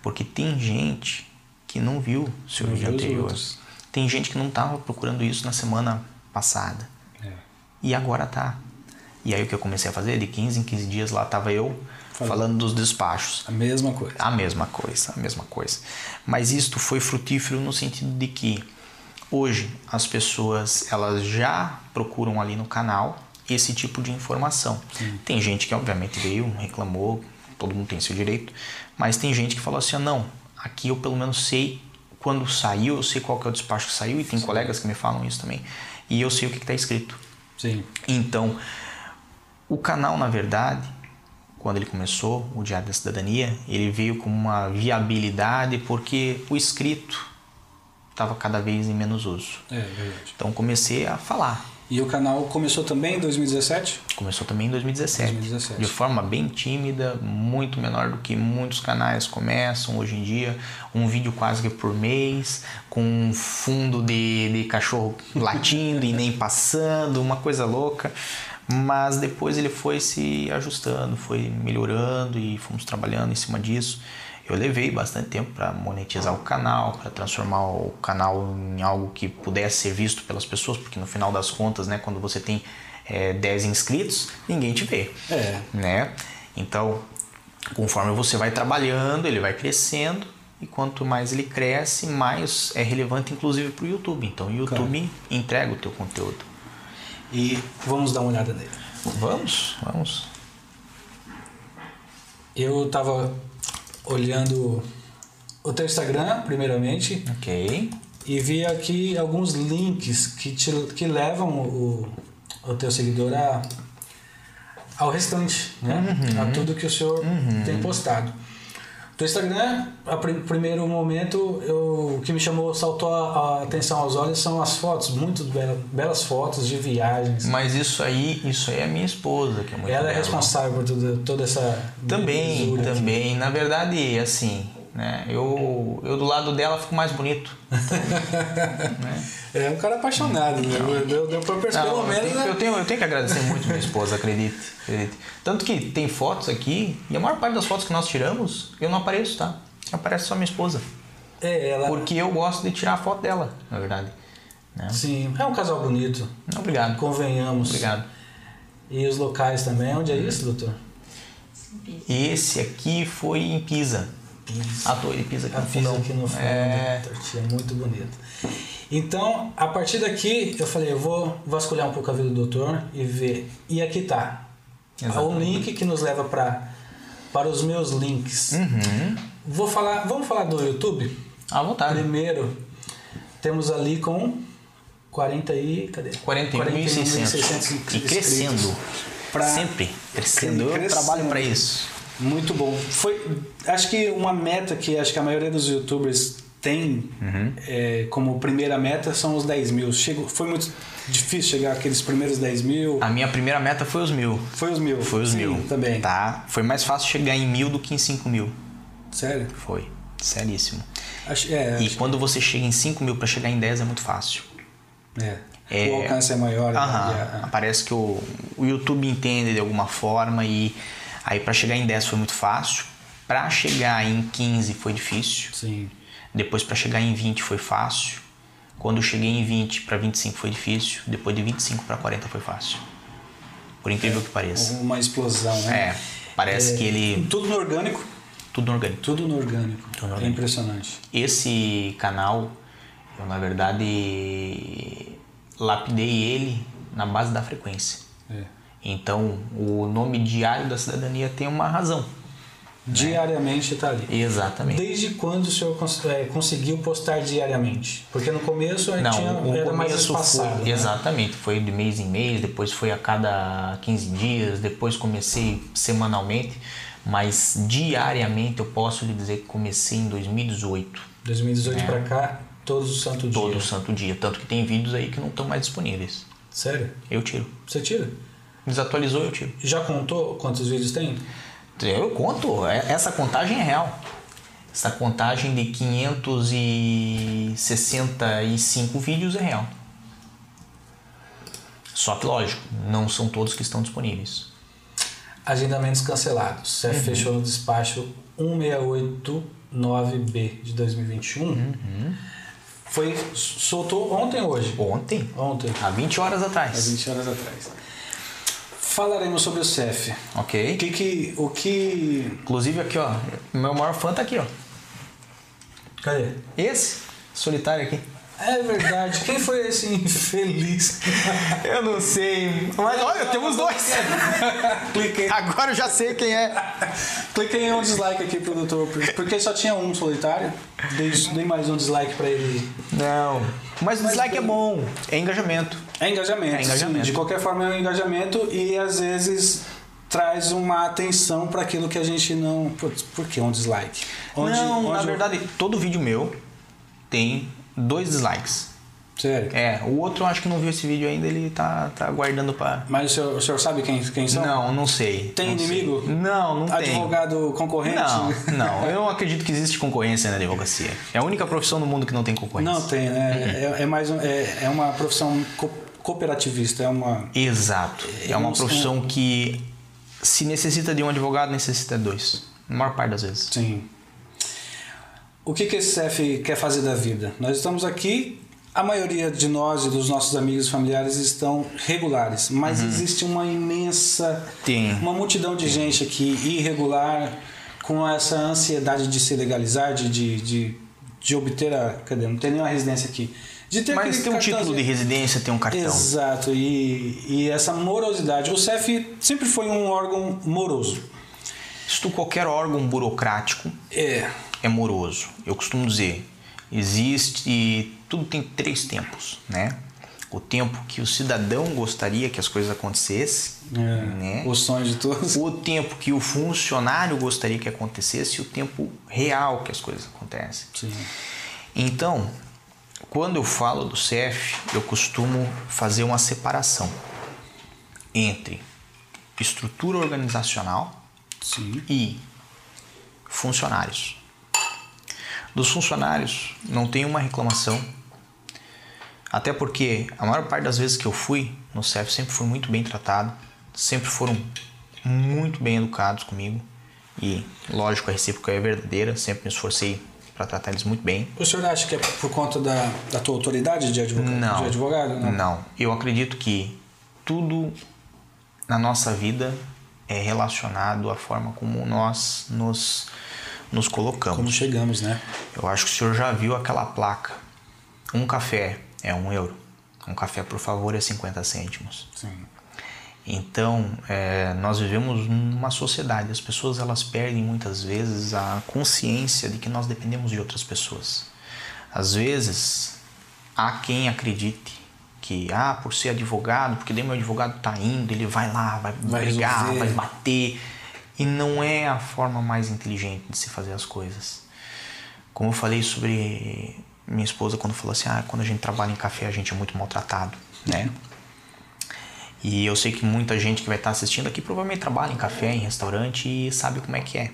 Porque tem gente que não viu o seu Não vídeo anterior. Tem gente que não estava procurando isso na semana passada. É. E agora tá. E aí o que eu comecei a fazer? De 15 em 15 dias lá tava eu Falando. falando dos despachos. A mesma coisa. A mesma coisa, a mesma coisa. Mas isto foi frutífero no sentido de que hoje as pessoas elas já procuram ali no canal esse tipo de informação. Tem gente que obviamente veio, reclamou, todo mundo tem seu direito, mas tem gente que falou assim: ah, "Não, aqui eu pelo menos sei quando saiu, eu sei qual que é o despacho que saiu" e tem colegas que me falam isso também. E eu sei o que está escrito. Sim. Então, o canal, na verdade, quando ele começou, o Diário da Cidadania, ele veio com uma viabilidade porque o escrito estava cada vez em menos uso. É verdade. Então comecei a falar. E o canal começou também em 2017? Começou também em 2017, 2017. de forma bem tímida, muito menor do que muitos canais começam hoje em dia. Um vídeo quase que por mês, com um fundo de, de cachorro latindo e nem passando, uma coisa louca. Mas depois ele foi se ajustando, foi melhorando e fomos trabalhando em cima disso. Eu levei bastante tempo para monetizar o canal, para transformar o canal em algo que pudesse ser visto pelas pessoas, porque no final das contas, né, quando você tem é, 10 inscritos, ninguém te vê. É. Né? Então, conforme você vai trabalhando, ele vai crescendo e quanto mais ele cresce, mais é relevante inclusive para o YouTube. Então, o YouTube entrega o teu conteúdo. E vamos dar uma olhada nele. Vamos, vamos. Eu tava olhando o teu Instagram, primeiramente, Ok. e vi aqui alguns links que, te, que levam o, o teu seguidor a, ao restante, né? Uhum. A tudo que o senhor tem postado. Do Instagram, a prim- primeiro momento, eu, o que me chamou, saltou a, a atenção aos olhos são as fotos, muito bela- belas fotos de viagens. Mas isso aí, isso aí é minha esposa, que é muito Ela é bela. responsável por tudo, toda essa. Também, belezura aqui. também. Na verdade, assim, né? Eu, eu do lado dela fico mais bonito. É um cara apaixonado, né? Deu, deu pra perceber, Não, pelo eu, menos. tenho, né? eu, tenho, eu tenho que agradecer muito minha esposa, acredite, acredite. Tanto que tem fotos aqui, e a maior parte das fotos que nós tiramos, eu não apareço, tá? Aparece só minha esposa. É, ela. Porque eu gosto de tirar a foto dela, na verdade. Né? Sim, é um casal bonito, Obrigado. convenhamos. Obrigado. E os locais também. Onde é isso, doutor? Esse aqui foi em Pisa. A torre de Pisa aqui no fiz fundão. aqui no fundo, É, tortinha muito bonita. Então, a partir daqui, eu falei, eu vou vasculhar um pouco a vida do doutor e ver. E aqui tá. Exatamente. link que nos leva para para os meus links. Uhum. Vou falar, vamos falar do YouTube? À vontade. Primeiro, temos ali com 40 e cadê? 41.600. E crescendo. Pra- Sempre crescendo. Eu Crescendo. trabalho para isso. Muito bom. Foi, acho que uma meta que acho que a maioria dos youtubers tem Uhum. é, como primeira meta são os 10 mil. Chegou, foi muito difícil chegar aqueles primeiros 10 mil. A minha primeira meta foi os mil. Foi os mil. Foi os Sim, mil. Também. Tá? Foi mais fácil chegar em mil do que em cinco mil. Sério? Foi. Seríssimo. Acho, é, E acho- quando você chega em 5 mil para chegar em 10 é muito fácil. é. É. O alcance é maior. Aham. né? Parece que o, o YouTube entende de alguma forma e aí para chegar em 10 foi muito fácil. Para chegar em 15 foi difícil. Sim. Depois para chegar em 20 foi fácil. Quando eu cheguei em 20 para 25 foi difícil. Depois de 25 para 40 foi fácil. Por incrível que pareça. Uma explosão, né? É, parece É, que ele Tudo no orgânico. tudo orgânico. Tudo no orgânico. no É orgânico. impressionante. Esse canal, eu na verdade lapidei ele na base da frequência. É. Então, o nome Diário da Cidadania tem uma razão. Diariamente está ali. Exatamente. Desde quando o senhor cons- é, conseguiu postar diariamente? Porque no começo a gente Não, tinha, o era mais começo espaçado. foi né? exatamente, foi de mês em mês, depois foi a cada 15 dias, depois comecei semanalmente, mas diariamente eu posso lhe dizer que comecei em 2018, 2018 pra cá, todos os santo É. todo dia. santo dia, tanto que tem vídeos aí que não estão mais disponíveis. Sério? Eu tiro. Você tira? Desatualizou, eu tiro. Já contou quantos vídeos tem? Eu conto, é- essa contagem é real. Essa contagem de 565 vídeos é real. Só que, lógico, não são todos que estão disponíveis. Agendamentos cancelados. CEF Uhum. fechou no despacho 1689B de 2021. Uhum. Foi, soltou ontem ou hoje? Ontem, Ontem, há 20 horas há atrás. 20 horas atrás. Falaremos sobre o CEF. O Ok? que que... O que... Inclusive aqui, ó, meu maior fã tá aqui, ó. Cadê? Esse, solitário aqui. É verdade. Quem foi esse infeliz? Eu não sei, mas olha, temos dois. Cliquei. Agora eu já sei quem é. Cliquei em um dislike aqui pro doutor, porque só tinha um solitário. Dei, dei mais um dislike pra ele. Não, mas o dislike é bom, é engajamento. É engajamento. É engajamento. sim. de qualquer forma é um engajamento e às vezes traz uma atenção para aquilo que a gente não. Por que um dislike? Onde- não, na onde eu- verdade, todo vídeo meu tem dois dislikes. Sério. É, o outro eu acho que não viu esse vídeo ainda, ele tá, tá aguardando pra. Mas o senhor, o senhor sabe quem, quem são? Não, não sei. Tem não sei. inimigo? Não, não tem. Advogado concorrente? Não, não. Eu não acredito que existe concorrência na advocacia. É a única profissão no mundo que não tem concorrência. Não tem, né? É, é mais um- é, é uma profissão co- cooperativista, é uma. Exato. É uma sei. profissão que se necessita de um advogado, necessita de dois. Na maior parte das vezes. Sim. O que, que esse CEF quer fazer da vida? Nós estamos aqui, a maioria de nós e dos nossos amigos e familiares estão regulares, mas existe uma imensa, Tem. uma multidão de gente aqui irregular, com essa ansiedade de se legalizar, de, de, de, de obter a. Cadê? Não tem nenhuma residência aqui. De ter Mas tem um título cartãozinho. de residência, tem um cartão. Exato, e, e essa morosidade. O CEF sempre foi um órgão moroso. Isto qualquer órgão burocrático É. é moroso. Eu costumo dizer, existe tudo tem três tempos, né? O tempo que o cidadão gostaria que as coisas acontecessem, É, né? O sonho de todos. o tempo que o funcionário gostaria que acontecesse e o tempo real que as coisas acontecem. Sim. Então, quando eu falo do CEF, eu costumo fazer uma separação entre estrutura organizacional Sim. e funcionários. Dos funcionários, não tem uma reclamação. Até porque a maior parte das vezes que eu fui no CEF sempre fui muito bem tratado, sempre foram muito bem educados comigo. E, lógico, a recíproca é verdadeira, sempre me esforcei para tratar eles muito bem. O senhor acha que é por conta da, da tua autoridade de advogado? Não. De advogado? Não. Eu acredito que tudo na nossa vida é relacionado à forma como nós nos, nos colocamos. Como chegamos, né? Eu acho que o senhor já viu aquela placa. Um café é um euro. Um café, por favor, é 50 cêntimos. Sim. Então, é, nós vivemos numa sociedade. As pessoas elas perdem muitas vezes a consciência de que nós dependemos de outras pessoas. Às vezes, há quem acredite que, ah, por ser advogado, porque daí meu advogado está indo, ele vai lá, vai, Vai brigar, resolver. vai bater. E não é a forma mais inteligente de se fazer as coisas. Como eu falei sobre minha esposa quando falou assim, ah, quando a gente trabalha em café a gente é muito maltratado, né? E eu sei que muita gente que vai estar assistindo aqui provavelmente trabalha em café, em restaurante e sabe como é que é.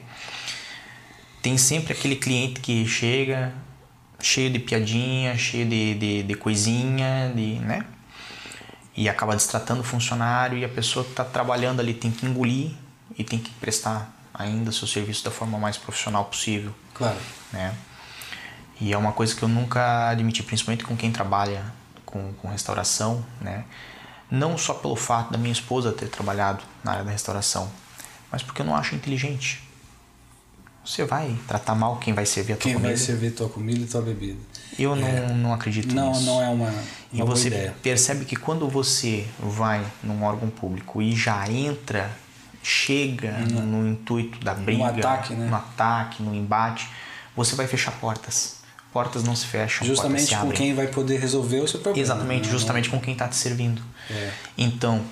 Tem sempre aquele cliente que chega cheio de piadinha, cheio de, de, de coisinha, de, né? E acaba destratando o funcionário e a pessoa que está trabalhando ali tem que engolir e tem que prestar ainda seu serviço da forma mais profissional possível Claro. né? E é uma coisa que eu nunca admiti, principalmente com quem trabalha com, com restauração, né? Não só pelo fato da minha esposa ter trabalhado na área da restauração, mas porque eu não acho inteligente. Você vai tratar mal quem vai servir a tua Quem comida? vai servir tua comida e tua bebida? Eu não, não acredito Não, nisso. não é uma, E uma boa você ideia. percebe que quando você vai num órgão público e já entra, chega no, no intuito da briga, ataque, né? no ataque, no embate, você vai fechar portas. Portas não se fecham, portas Justamente se com abrem. quem vai poder resolver o seu problema. Exatamente, né? justamente com quem está te servindo. É. Então,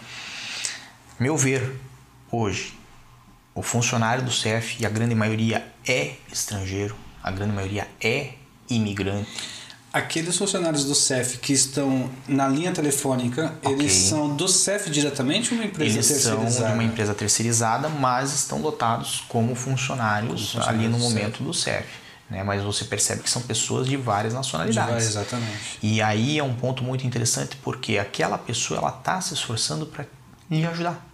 meu ver, hoje, o funcionário do CEF, e a grande maioria é estrangeiro, a grande maioria é imigrante, Aqueles funcionários do CEF que estão na linha telefônica, Ok. eles são do CEF diretamente ou uma empresa Eles são terceirizada? de uma empresa terceirizada, mas estão lotados como funcionários, funcionários ali no momento do CEF. Né? Mas você percebe que são pessoas de várias De nacionalidades. várias, exatamente. E aí é um ponto muito interessante porque aquela pessoa ela está se esforçando para lhe ajudar.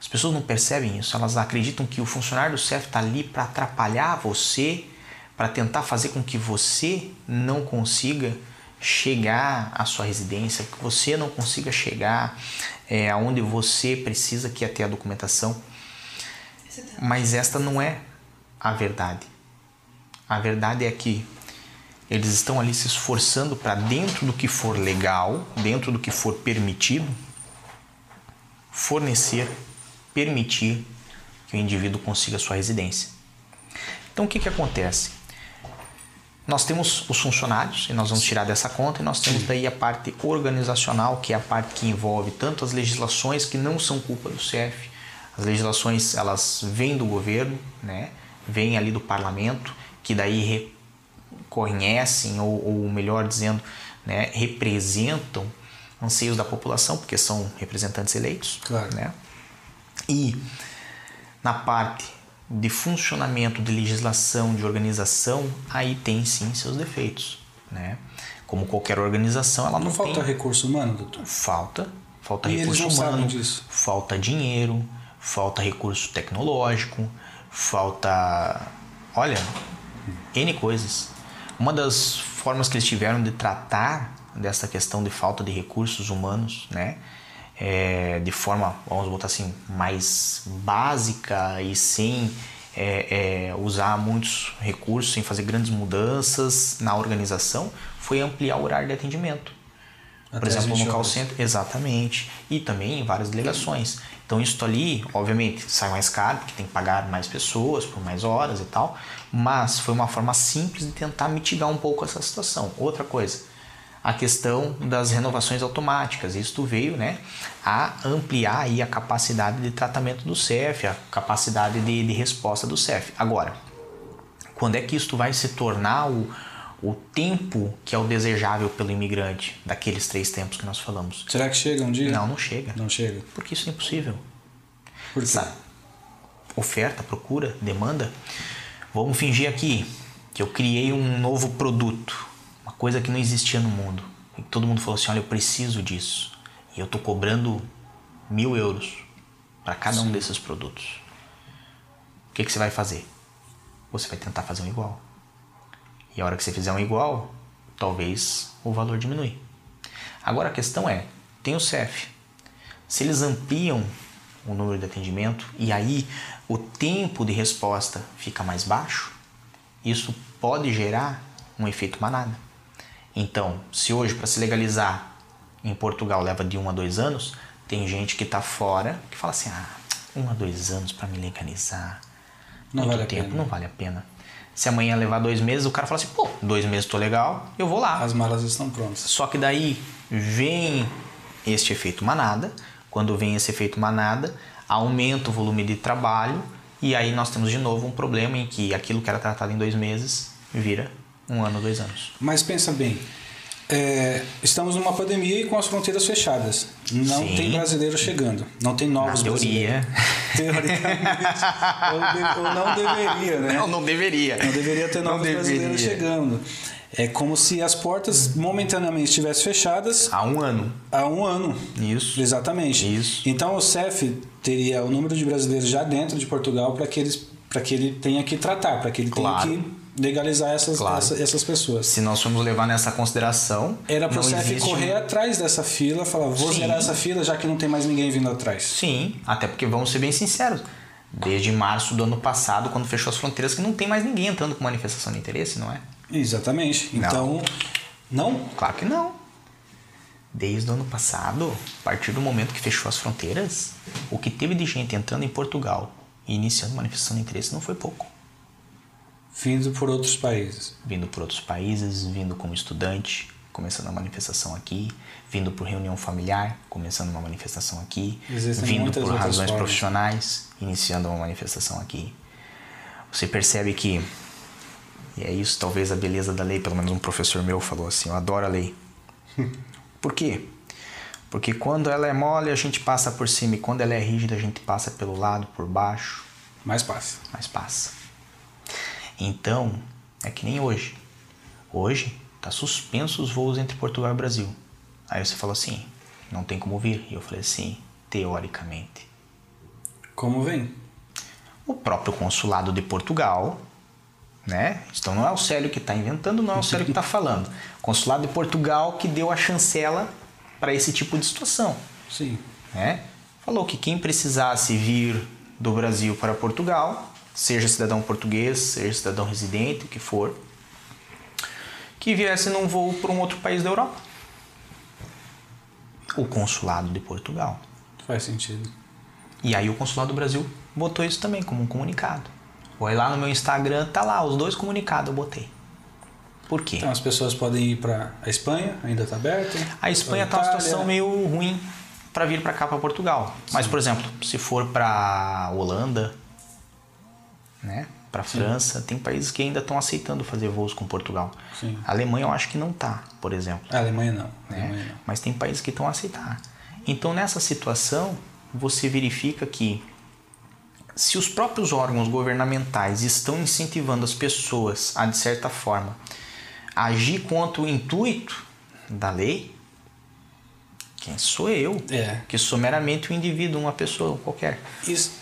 As pessoas não percebem isso, elas acreditam que o funcionário do CEF está ali para atrapalhar você, para tentar fazer com que você não consiga chegar à sua residência, que você não consiga chegar é, aonde você precisa que é ter a documentação. Mas esta não é a verdade. A verdade é que eles estão ali se esforçando para dentro do que for legal, dentro do que for permitido, fornecer, permitir que o indivíduo consiga sua residência. Então o que, que acontece? Nós temos os funcionários, e nós vamos tirar dessa conta, e nós temos daí a parte organizacional, que é a parte que envolve tanto as legislações que não são culpa do CEF, as legislações elas vêm do governo, né? vêm ali do parlamento, que daí reconhecem, ou, ou melhor dizendo, né? representam anseios da população, porque são representantes eleitos. Claro. Né? E na parte de funcionamento, de legislação, de organização, aí tem sim seus defeitos, né? Como qualquer organização, ela não, Não falta tem recurso humano, doutor? falta, falta E eles recurso humano, disso. falta dinheiro, falta recurso tecnológico, falta, olha, N coisas. Uma das formas que eles tiveram de tratar dessa questão de falta de recursos humanos, né? É, de forma, vamos botar assim, mais básica e sem é, é, usar muitos recursos, sem fazer grandes mudanças na organização, foi ampliar o horário de atendimento. por Até as exemplo, 20 no call center, exatamente, e também em várias delegações. Então isso ali, obviamente, sai mais caro, porque tem que pagar mais pessoas por mais horas e tal, mas foi uma forma simples de tentar mitigar um pouco essa situação. Outra coisa, a questão das renovações automáticas. Isso veio né, a ampliar aí a capacidade de tratamento do CEF, a capacidade de, de resposta do CEF. Agora, quando é que isso vai se tornar o, o tempo que é o desejável pelo imigrante, daqueles três tempos que nós falamos? Será que chega um dia? Não, não chega. Não chega. Porque isso é impossível. Por quê? Sabe? Oferta, procura, demanda. Vamos fingir aqui que eu criei um novo produto, coisa que não existia no mundo. E todo mundo falou assim: olha, eu preciso disso. E eu estou cobrando mil euros para cada um desses produtos. O que, que você vai fazer? Você vai tentar fazer um igual. E a hora que você fizer um igual, talvez o valor diminui. Agora a questão é: tem o CEF. Se eles ampliam o número de atendimento e aí o tempo de resposta fica mais baixo, isso pode gerar um efeito manada. Então, se hoje para se legalizar em Portugal leva de um a dois anos, tem gente que está fora que fala assim: ah, um a dois anos para me legalizar, Não muito vale a tempo, pena. não vale a pena. Se amanhã levar dois meses, o cara fala assim: pô, dois meses tô legal, eu vou lá. As malas estão prontas. Só que daí vem este efeito manada. Quando vem esse efeito manada, aumenta o volume de trabalho e aí nós temos de novo um problema em que aquilo que era tratado em dois meses vira um ano, dois anos. Mas pensa bem, é, estamos numa pandemia e com as fronteiras fechadas. Não Sim. tem brasileiro chegando. Não tem novos Na teoria. brasileiros. Teoricamente. ou, de- ou não deveria, né? Não, não deveria. Não deveria ter novos brasileiros deveria. chegando. É como se as portas momentaneamente estivessem fechadas Há um ano. há um ano. Isso. Exatamente. Isso. Então o CEF teria o número de brasileiros já dentro de Portugal para que, eles, que ele tenha que tratar, para que ele Claro. tenha que legalizar essas, Claro. essa- essas pessoas. Se nós formos levar nessa consideração, Era pro não CEF existe- correr atrás dessa fila, falar, vou Sim. zerar essa fila já que não tem mais ninguém vindo atrás. Sim, até porque vamos ser bem sinceros. Desde março do ano passado, quando fechou as fronteiras, que não tem mais ninguém entrando com manifestação de interesse, não é? Exatamente. Não. Então, não? Claro que não. Desde o ano passado, a partir do momento que fechou as fronteiras, o que teve de gente entrando em Portugal e iniciando manifestação de interesse não foi pouco. Vindo por outros países. Vindo por outros países, vindo como estudante, começando a manifestação aqui, vindo por reunião familiar, começando uma manifestação aqui, Existem vindo por razões formas. profissionais, iniciando uma manifestação aqui. Você percebe que, e é isso talvez a beleza da lei, pelo menos um professor meu falou assim, eu adoro a lei. Por quê? Porque quando ela é mole, a gente passa por cima, e quando ela é rígida, a gente passa pelo lado, por baixo, Mais passa. mas passa. Então, é que nem hoje. Hoje tá suspenso os voos entre Portugal e Brasil. Aí você falou assim, não tem como vir. E eu falei assim, teoricamente. Como vem? O próprio consulado de Portugal, né? Então não é o Célio que está inventando, não é o Célio que está falando. O consulado de Portugal que deu a chancela para esse tipo de situação. Sim. né? Falou que quem precisasse vir do Brasil para Portugal, seja cidadão português, seja cidadão residente, o que for, que viesse num voo para um outro país da Europa. O consulado de Portugal. Faz sentido. E aí o consulado do Brasil botou isso também como um comunicado. Foi lá no meu Instagram, tá lá os dois comunicados eu botei. Por quê? Então as pessoas podem ir para a Espanha, ainda está aberta. A Espanha está uma situação meio ruim para vir para cá, para Portugal. Mas, por exemplo, se for para Holanda, né, para França, tem países que ainda estão aceitando fazer voos com Portugal. Sim. A Alemanha eu acho que não tá, por exemplo. A Alemanha não. A né? Alemanha não. Mas tem países que estão a aceitar. Então, nessa situação, você verifica que se os próprios órgãos governamentais estão incentivando as pessoas a, de certa forma, agir contra o intuito da lei, quem sou eu? É. Que sou meramente um indivíduo, uma pessoa qualquer. Isso, a- a-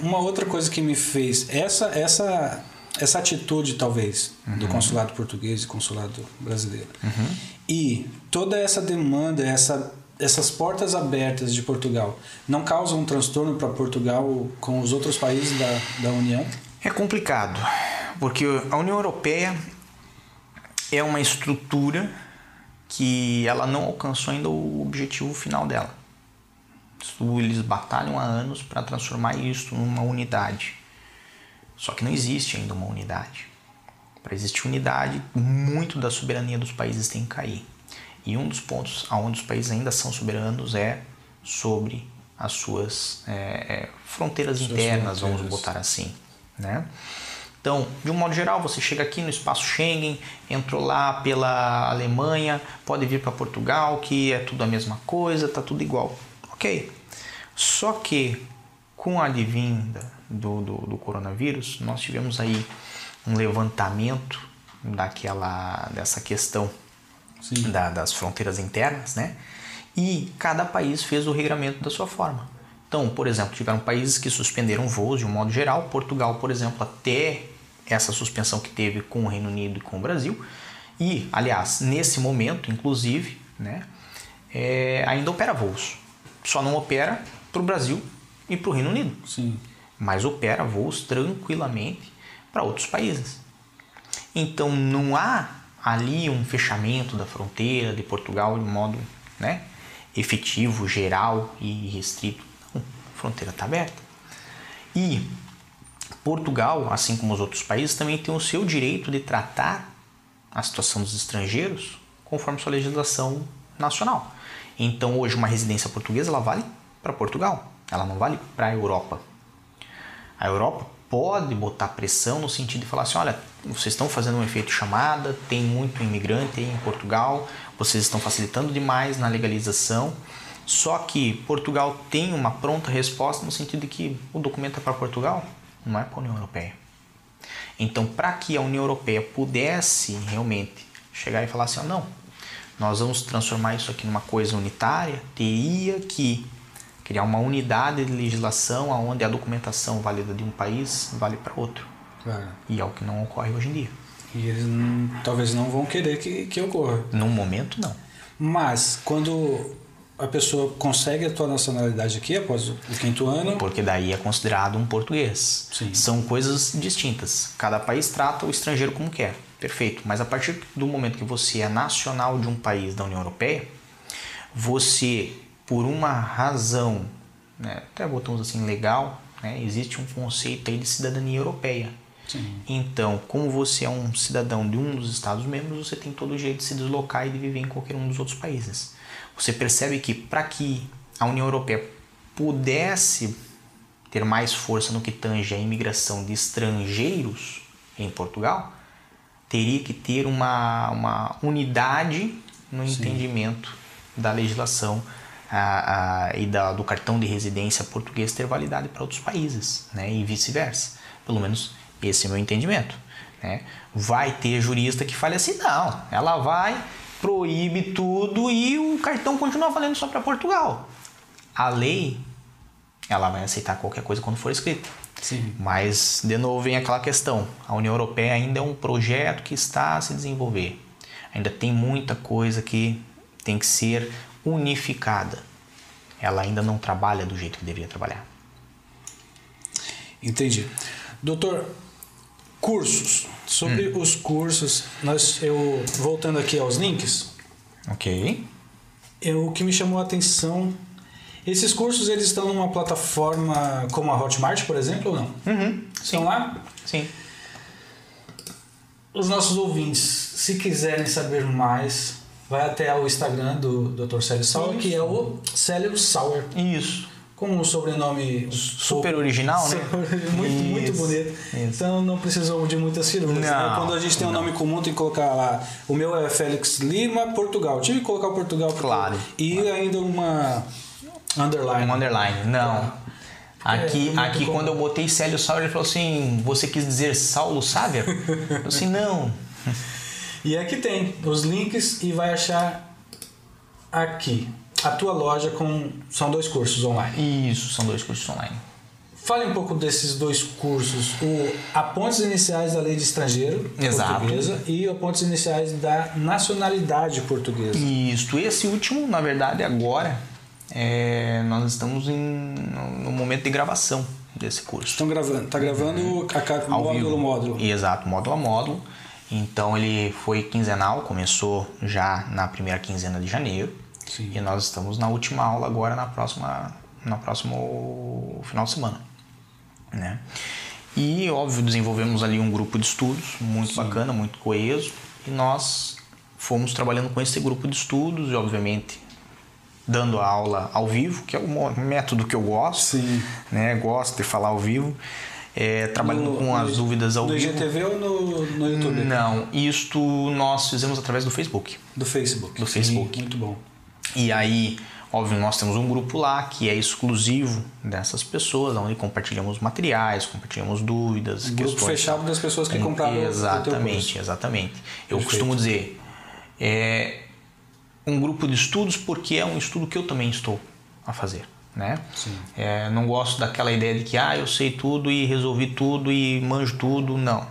uma outra coisa que me fez essa essa essa atitude talvez do consulado português e consulado brasileiro. E toda essa demanda essa essas portas abertas de Portugal não causam um transtorno para Portugal com os outros países da, da União? É complicado, porque a União Europeia é uma estrutura que ela não alcançou ainda o objetivo final dela. Eles batalham há anos para transformar isso numa unidade. Só que não existe ainda uma unidade. Para existir unidade, muito da soberania dos países tem que cair. E um dos pontos onde os países ainda são soberanos é sobre as suas é, é, fronteiras suas internas, fronteiras. vamos botar assim. Né? Então, de um modo geral, você chega aqui no espaço Schengen, entrou lá pela Alemanha, pode vir para Portugal, que é tudo a mesma coisa, tá tudo igual. Ok. Só que com a advinda do, do, do coronavírus, nós tivemos aí um levantamento daquela dessa questão da, das fronteiras internas, né? E cada país fez o regramento da sua forma. Então, por exemplo, tiveram países que suspenderam voos de um modo geral. Portugal, por exemplo, até essa suspensão que teve com o Reino Unido e com o Brasil. E, aliás, nesse momento, inclusive, né, é, ainda opera voos. Só não opera para o Brasil e para o Reino Unido. Sim. Mas opera voos tranquilamente para outros países. Então não há ali um fechamento da fronteira de Portugal de modo né, efetivo, geral e restrito. Não, a fronteira está aberta. E Portugal, assim como os outros países, também tem o seu direito de tratar a situação dos estrangeiros conforme sua legislação nacional. Então hoje uma residência portuguesa ela vale para Portugal, ela não vale para a Europa. A Europa pode botar pressão no sentido de falar assim, olha, vocês estão fazendo um efeito chamada, tem muito imigrante em Portugal, vocês estão facilitando demais na legalização. Só que Portugal tem uma pronta resposta no sentido de que o documento é para Portugal, não é para a União Europeia. Então, para que a União Europeia pudesse realmente chegar e falar assim, não, nós vamos transformar isso aqui numa coisa unitária, teria que criar uma unidade de legislação onde a documentação válida de um país vale para outro. Claro. E é o que não ocorre hoje em dia. E eles não, talvez não vão querer que, que ocorra. No momento, não. Mas, quando a pessoa consegue a tua nacionalidade aqui após o quinto ano. Porque daí é considerado um português. Sim. São coisas distintas. Cada país trata o estrangeiro como quer. Perfeito. Mas a partir do momento que você é nacional de um país da União Europeia, você por uma razão, né, até botamos assim, legal, né, existe um conceito aí de cidadania europeia. Sim. Então, como você é um cidadão de um dos Estados-membros, você tem todo o jeito de se deslocar e de viver em qualquer um dos outros países. Você percebe que para que a União Europeia pudesse ter mais força no que tange a imigração de estrangeiros em Portugal, teria que ter uma, uma unidade no Sim. entendimento da legislação a, a, e da, do cartão de residência português ter validade para outros países, né? E vice-versa. Pelo menos esse é o meu entendimento. Né? Vai ter jurista que fale assim, não, ela vai, proíbe tudo e o cartão continua valendo só para Portugal. A lei, ela vai aceitar qualquer coisa quando for escrita. Sim. Mas, de novo, vem aquela questão. A União Europeia ainda é um projeto que está a se desenvolver. Ainda tem muita coisa que tem que ser unificada. Ela ainda não trabalha do jeito que deveria trabalhar. Entendi. Doutor, cursos. Sobre hum. os cursos, nós, eu voltando aqui aos links. Ok. Eu, o que me chamou a atenção, esses cursos eles estão numa plataforma como a Hotmart, por exemplo, ou não? Uhum. Estão lá? Sim. Os nossos ouvintes, se quiserem saber mais, vai até o Instagram do Dr. Célio Sauer, que é o Célio Sauer. Isso. Com um sobrenome super original, né? muito, muito bonito. Isso. Então não precisou de muitas firmas. Né? Quando a gente tem um nome comum, tem que colocar lá. O meu é Félix Lima, Portugal. tive que colocar Portugal. Claro. E claro. ainda uma underline. Um underline. Não. Aqui, é, aqui quando eu botei Célio Sauer, ele falou assim: Você quis dizer Saulo Sáver? eu falei assim: Não. E aqui tem os links e vai achar aqui a tua loja com são dois cursos online. Isso, são dois cursos online. Fale um pouco desses dois cursos, o Apontes Iniciais da Lei de Estrangeiro Exato. Portuguesa e Apontes Iniciais da Nacionalidade Portuguesa. Isso, esse último, na verdade, agora é, nós estamos em, no momento de gravação desse curso. Estão gravando, está gravando uhum. a, módulo vivo. módulo. Exato, módulo a módulo. Então ele foi quinzenal, começou já na primeira quinzena de janeiro. Sim. E nós estamos na última aula agora na próxima na próximo final de semana, né? E óbvio desenvolvemos ali um grupo de estudos muito bacana, muito coeso e nós fomos trabalhando com esse grupo de estudos e obviamente dando aula ao vivo, que é o método que eu gosto, Sim. né? Gosto de falar ao vivo. É, trabalhando No- com as no- dúvidas ao no vivo. IGTV ou no, no YouTube? Não, isto nós fizemos através do Facebook. Do Facebook. Do Sim, Facebook. Muito bom. E aí, óbvio, nós temos um grupo lá que é exclusivo dessas pessoas, onde compartilhamos materiais, compartilhamos dúvidas, Um grupo questões. fechado das pessoas que Um- compraram o teu Exatamente, curso. exatamente. Eu Perfeito. costumo dizer, é um grupo de estudos porque é um estudo que eu também estou a fazer, né? É, não gosto daquela ideia de que ah, eu sei tudo e resolvi tudo e manjo tudo, não.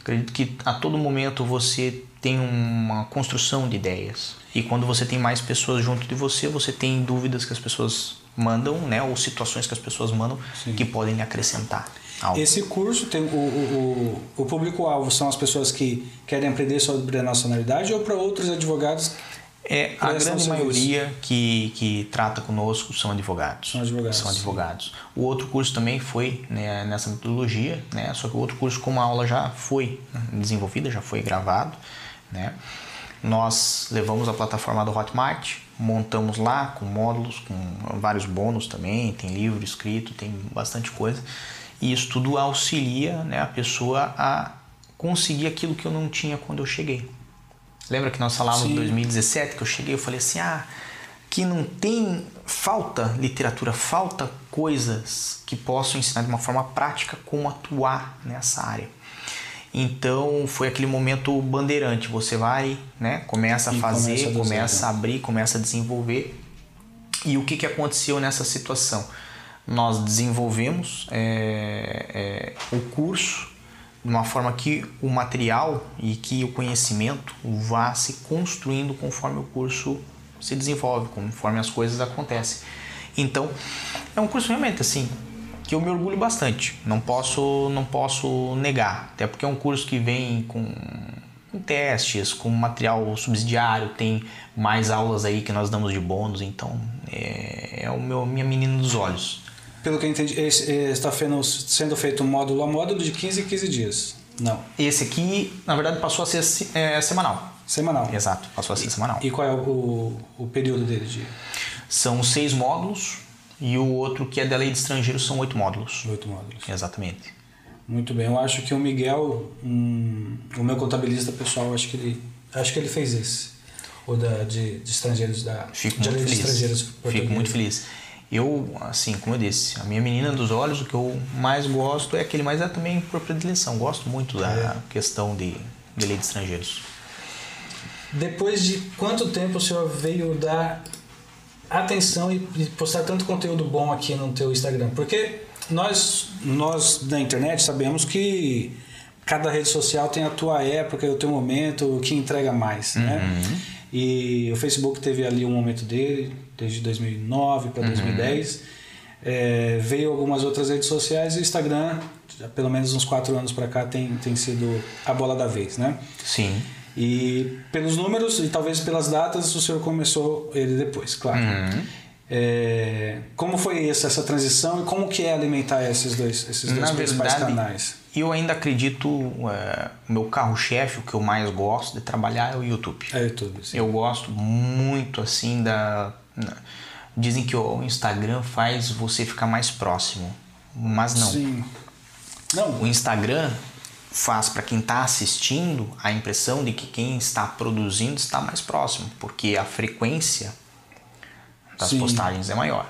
Acredito que a todo momento você tem uma construção de ideias. E quando você tem mais pessoas junto de você, você tem dúvidas que as pessoas mandam, né? Ou situações que as pessoas mandam Sim. que podem lhe acrescentar algo. Esse curso tem o, o, o, o público-alvo são as pessoas que querem aprender sobre a nacionalidade ou para outros advogados É, a grande maioria que, que trata conosco são advogados. São advogados. São advogados. O outro curso também foi né, nessa metodologia, né? Só que o outro curso, como a aula já foi desenvolvida, já foi gravado, né? Nós levamos a plataforma do Hotmart, montamos lá com módulos, com vários bônus também, tem livro escrito, tem bastante coisa. E isso tudo auxilia né, a pessoa a conseguir aquilo que eu não tinha quando eu cheguei. Lembra que nós falávamos em 2017 que eu cheguei, eu falei assim, ah, que não tem falta literatura, falta coisas que possam ensinar de uma forma prática como atuar nessa área. Então foi aquele momento bandeirante, você vai, né, começa a E fazer, começa do começa, a abrir, começa a desenvolver. E o que, que aconteceu nessa situação? Nós desenvolvemos é, é, o curso de uma forma que o material e que o conhecimento vá se construindo conforme o curso se desenvolve, conforme as coisas acontecem. Então, é um curso realmente assim que eu me orgulho bastante. Não posso, não posso negar, até porque é um curso que vem com, testes, com material subsidiário, tem mais aulas aí que nós damos de bônus. Então, é, é o meu minha menina dos olhos. Pelo que eu entendi, esse está sendo feito módulo a módulo de 15 em 15 dias. Não, Esse aqui, na verdade, passou a ser se- é, semanal. semanal. Exato, passou a ser semanal. E qual é o, o período dele? De São seis módulos e o outro que é da lei de estrangeiros são oito módulos. oito módulos. Exatamente. Muito bem. Eu acho que o Miguel, hum, o meu contabilista pessoal, acho que ele, acho que ele fez esse. O da, de, de estrangeiros da Fico de muito lei de estrangeiros feliz. Fico muito feliz. Eu, assim, como eu disse, a minha menina dos olhos, o que eu mais gosto é aquele, mas é também por predileção. Gosto muito da É. questão de, de lei de estrangeiros. Depois de quanto tempo o senhor veio dar atenção e postar tanto conteúdo bom aqui no teu Instagram? Porque nós, nós da internet sabemos que cada rede social tem a tua época, o teu momento, o que entrega mais, né? E o Facebook teve ali um momento dele, desde 2009 para 2010. É, veio algumas outras redes sociais e o Instagram, pelo menos uns quatro anos para cá, tem, tem sido a bola da vez, né? Sim. E pelos números e talvez pelas datas, o senhor começou ele depois, claro. É, como foi essa, essa transição e como que é alimentar esses dois, esses dois Na principais verdade, canais? eu ainda acredito, é, o meu carro-chefe, o que eu mais gosto de trabalhar é o YouTube. É YouTube. sim. Eu gosto muito assim da. Dizem que o Instagram faz você ficar mais próximo, mas não. Sim. Não, O Instagram faz para quem está assistindo a impressão de que quem está produzindo está mais próximo, porque a frequência das Sim. postagens é maior.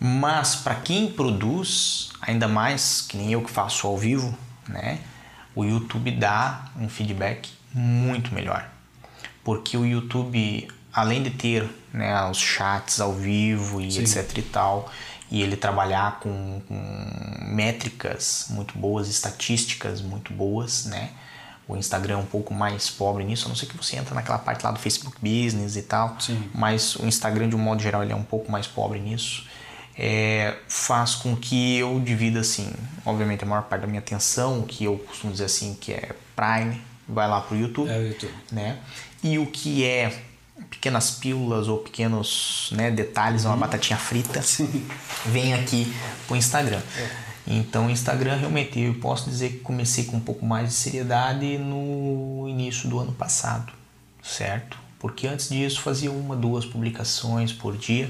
Mas para quem produz, ainda mais que nem eu que faço ao vivo, né? O YouTube dá um feedback muito melhor. Porque o YouTube, além de ter né, os chats ao vivo e Sim. etc e tal, e ele trabalhar com, com métricas muito boas, estatísticas muito boas, né? O Instagram é um pouco mais pobre nisso, a não ser que você entra naquela parte lá do Facebook Business e tal. Sim. Mas o Instagram, de um modo geral, ele é um pouco mais pobre nisso. é, faz com que eu divida assim, obviamente a maior parte da minha atenção, o que eu costumo dizer assim, que é Prime, vai lá pro YouTube, É o YouTube. né? E o que é pequenas pílulas ou pequenos né, detalhes, uma batatinha frita, vem aqui pro Instagram. Então, o Instagram realmente eu posso dizer que comecei com um pouco mais de seriedade no início do ano passado, certo? Porque antes disso fazia uma, duas publicações por dia.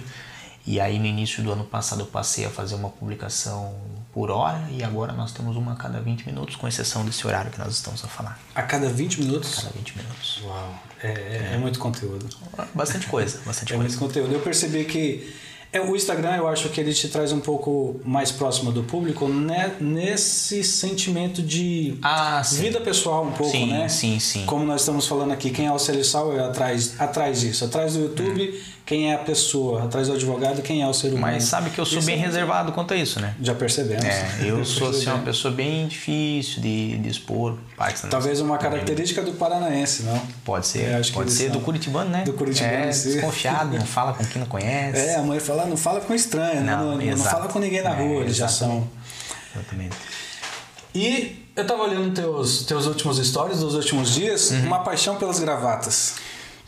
E aí no início do ano passado eu passei a fazer uma publicação por hora e agora nós temos uma a cada 20 minutos, com exceção desse horário que nós estamos a falar. A cada 20 minutos? Cada 20 minutos. Uau, é, é, muito conteúdo. Bastante coisa, bastante É coisa. muito conteúdo. Eu percebi que é, o Instagram, eu acho que ele te traz um pouco mais próximo do público né, nesse sentimento de Ah, vida pessoal um pouco, Sim, né? sim, sim. Como nós estamos falando aqui, quem é o Sal é atrás, atrás disso. Atrás do YouTube, quem é a pessoa. Atrás do advogado, quem é o ser humano. Mas sabe que eu sou Isso bem é- reservado quanto a isso, né? Já percebemos. É, eu sou assim, uma pessoa bem difícil de, de expor partes Talvez uma característica do paranaense, não? Pode ser, É, pode ser do são- Curitibano, né? do Curitibano, é, desconfiado, não fala com quem não conhece. É, a mãe fala, não fala com estranho? Não, não, não, fala com ninguém na É, rua, eles já são. Exatamente. E eu tava olhando teus, teus últimos stories dos últimos dias, uma paixão pelas gravatas.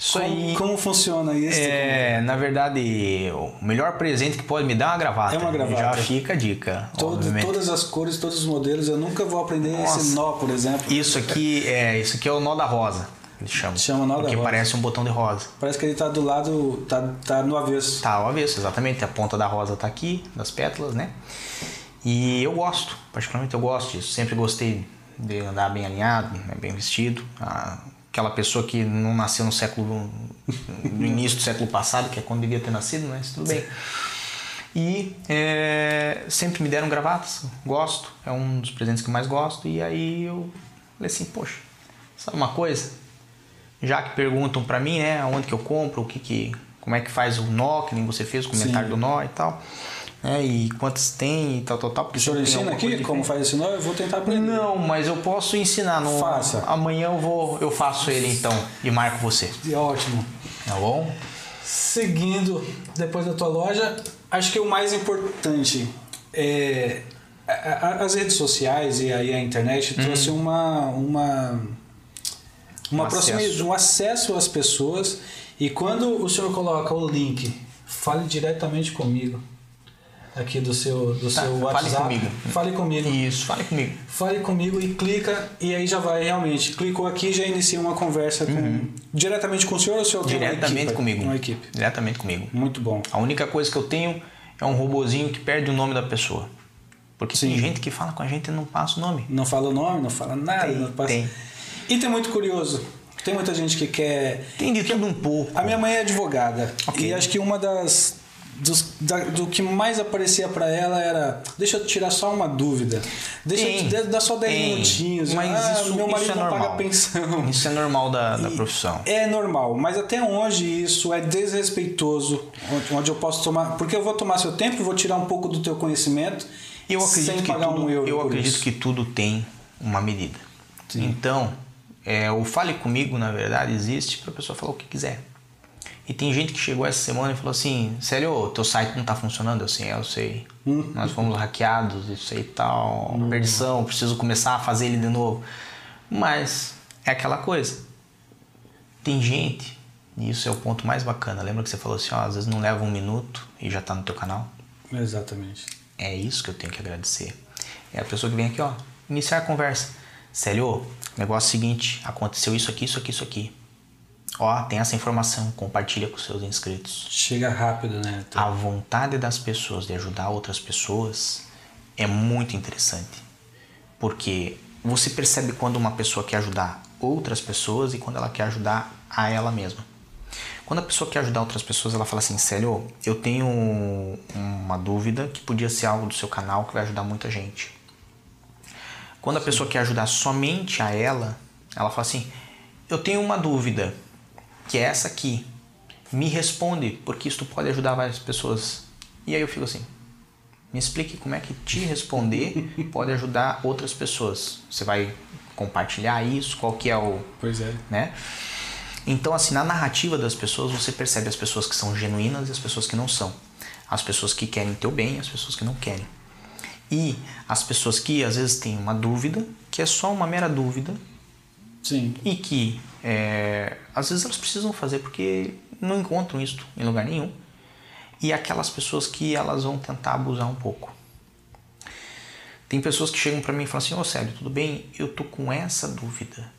Isso como, aí. Como funciona isso? É, na verdade, o melhor presente que pode me dar é uma gravata. É uma gravata. Já fica a dica. Todo- todas as cores, todos os modelos, eu nunca vou aprender Nossa. esse nó, por exemplo. Isso aqui é, isso aqui é o nó da rosa. Eles chamam. Chama nó da Porque rosa. parece um botão de rosa. Parece que ele tá do lado, tá, tá no avesso. Tá ao avesso, exatamente. A ponta da rosa tá aqui, das pétalas, né? E eu gosto, particularmente eu gosto disso. Sempre gostei de andar bem alinhado, né, bem vestido. Ah, aquela pessoa que não nasceu no século. no início do século passado, que é quando devia ter nascido, mas tudo bem. E é, sempre me deram gravatas, gosto, é um dos presentes que eu mais gosto. E aí eu falei assim: poxa, sabe uma coisa? já que perguntam pra mim, né, aonde que eu compro, o que que, como é que faz o nó, que nem você fez o comentário Sim. do nó e tal, né, e quantos tem e tal, tal, tal. Porque O senhor ensina aqui como faz esse nó? Eu vou tentar aprender. Não, mas eu posso ensinar. No, Faça. Amanhã eu vou, eu faço ele então e marco você, E Ótimo. tá bom? Seguindo depois da tua loja, acho que o mais importante é as redes sociais e aí a internet trouxe uma uma uma Um proximidade, acesso. um acesso às pessoas e quando o senhor coloca o link, fale diretamente comigo aqui do seu do Tá, seu fale WhatsApp. comigo. Fale comigo. Isso, fale comigo. Fale comigo e clica e aí já vai realmente. Clicou aqui já inicia uma conversa com diretamente com o senhor ou o senhor tem uma Uhum. Diretamente equipe? comigo. Uma equipe. Diretamente comigo. Muito bom. A única coisa que eu tenho é um robozinho que perde o nome da pessoa. Porque tem Sim. gente que fala com a gente e não passa o nome. Não fala o nome, não fala nada. Tem, não passa... tem. E tem muito curioso. Tem muita gente que quer. Tem de tudo um pouco. A minha mãe é advogada. Ok. E acho que uma das. Dos- da- do que mais aparecia pra ela era. Deixa eu tirar só uma dúvida. Deixa Tem, eu te dar só 10 tem. minutinhos. Mas ah, isso, meu marido isso é não normal. paga pensão. Isso é normal da, da profissão. É normal, mas até onde isso é desrespeitoso, onde- eu posso tomar. Porque eu vou tomar seu tempo vou tirar um pouco do teu conhecimento Eu acredito, sem que pagar tudo, um euro. eu acredito isso. que tudo tem uma medida. Sim. Então, é, o Fale Comigo, na verdade, existe para a pessoa falar o que quiser. E tem gente que chegou essa semana e falou assim: Sério, teu site não tá funcionando? Eu assim, eu sei. Hum. Nós fomos hackeados, isso aí e tal, perdição, preciso começar a fazer ele de novo. Mas é aquela coisa. Tem gente, e isso é o ponto mais bacana. Lembra que você falou assim: ó, às vezes não leva um minuto e já tá no teu canal? Exatamente. É isso que eu tenho que agradecer. É a pessoa que vem aqui, ó, iniciar a conversa. Célio, negócio é seguinte, aconteceu isso aqui, isso aqui, isso aqui. Ó, tem essa informação, compartilha com seus inscritos. Chega rápido, né? A vontade das pessoas de ajudar outras pessoas é muito interessante. Porque você percebe quando uma pessoa quer ajudar outras pessoas e quando ela quer ajudar a ela mesma. Quando a pessoa quer ajudar outras pessoas, ela fala assim: Célio, eu tenho uma dúvida que podia ser algo do seu canal que vai ajudar muita gente. Quando a pessoa quer ajudar somente a ela, ela fala assim: Eu tenho uma dúvida, que é essa aqui. Me responde, porque isso pode ajudar várias pessoas. E aí eu fico assim: Me explique como é que te responder pode ajudar outras pessoas. Você vai compartilhar isso? Qual que é o, Pois é. né? Então, assim, na narrativa das pessoas, você percebe as pessoas que são genuínas e as pessoas que não são. As pessoas que querem teu bem, as pessoas que não querem. E as pessoas que às vezes têm uma dúvida, que é só uma mera dúvida, Sim. e que é, às vezes elas precisam fazer porque não encontram isso em lugar nenhum. E aquelas pessoas que elas vão tentar abusar um pouco. Tem pessoas que chegam para mim e falam assim: Ô Célio, tudo bem? Eu tô com essa dúvida.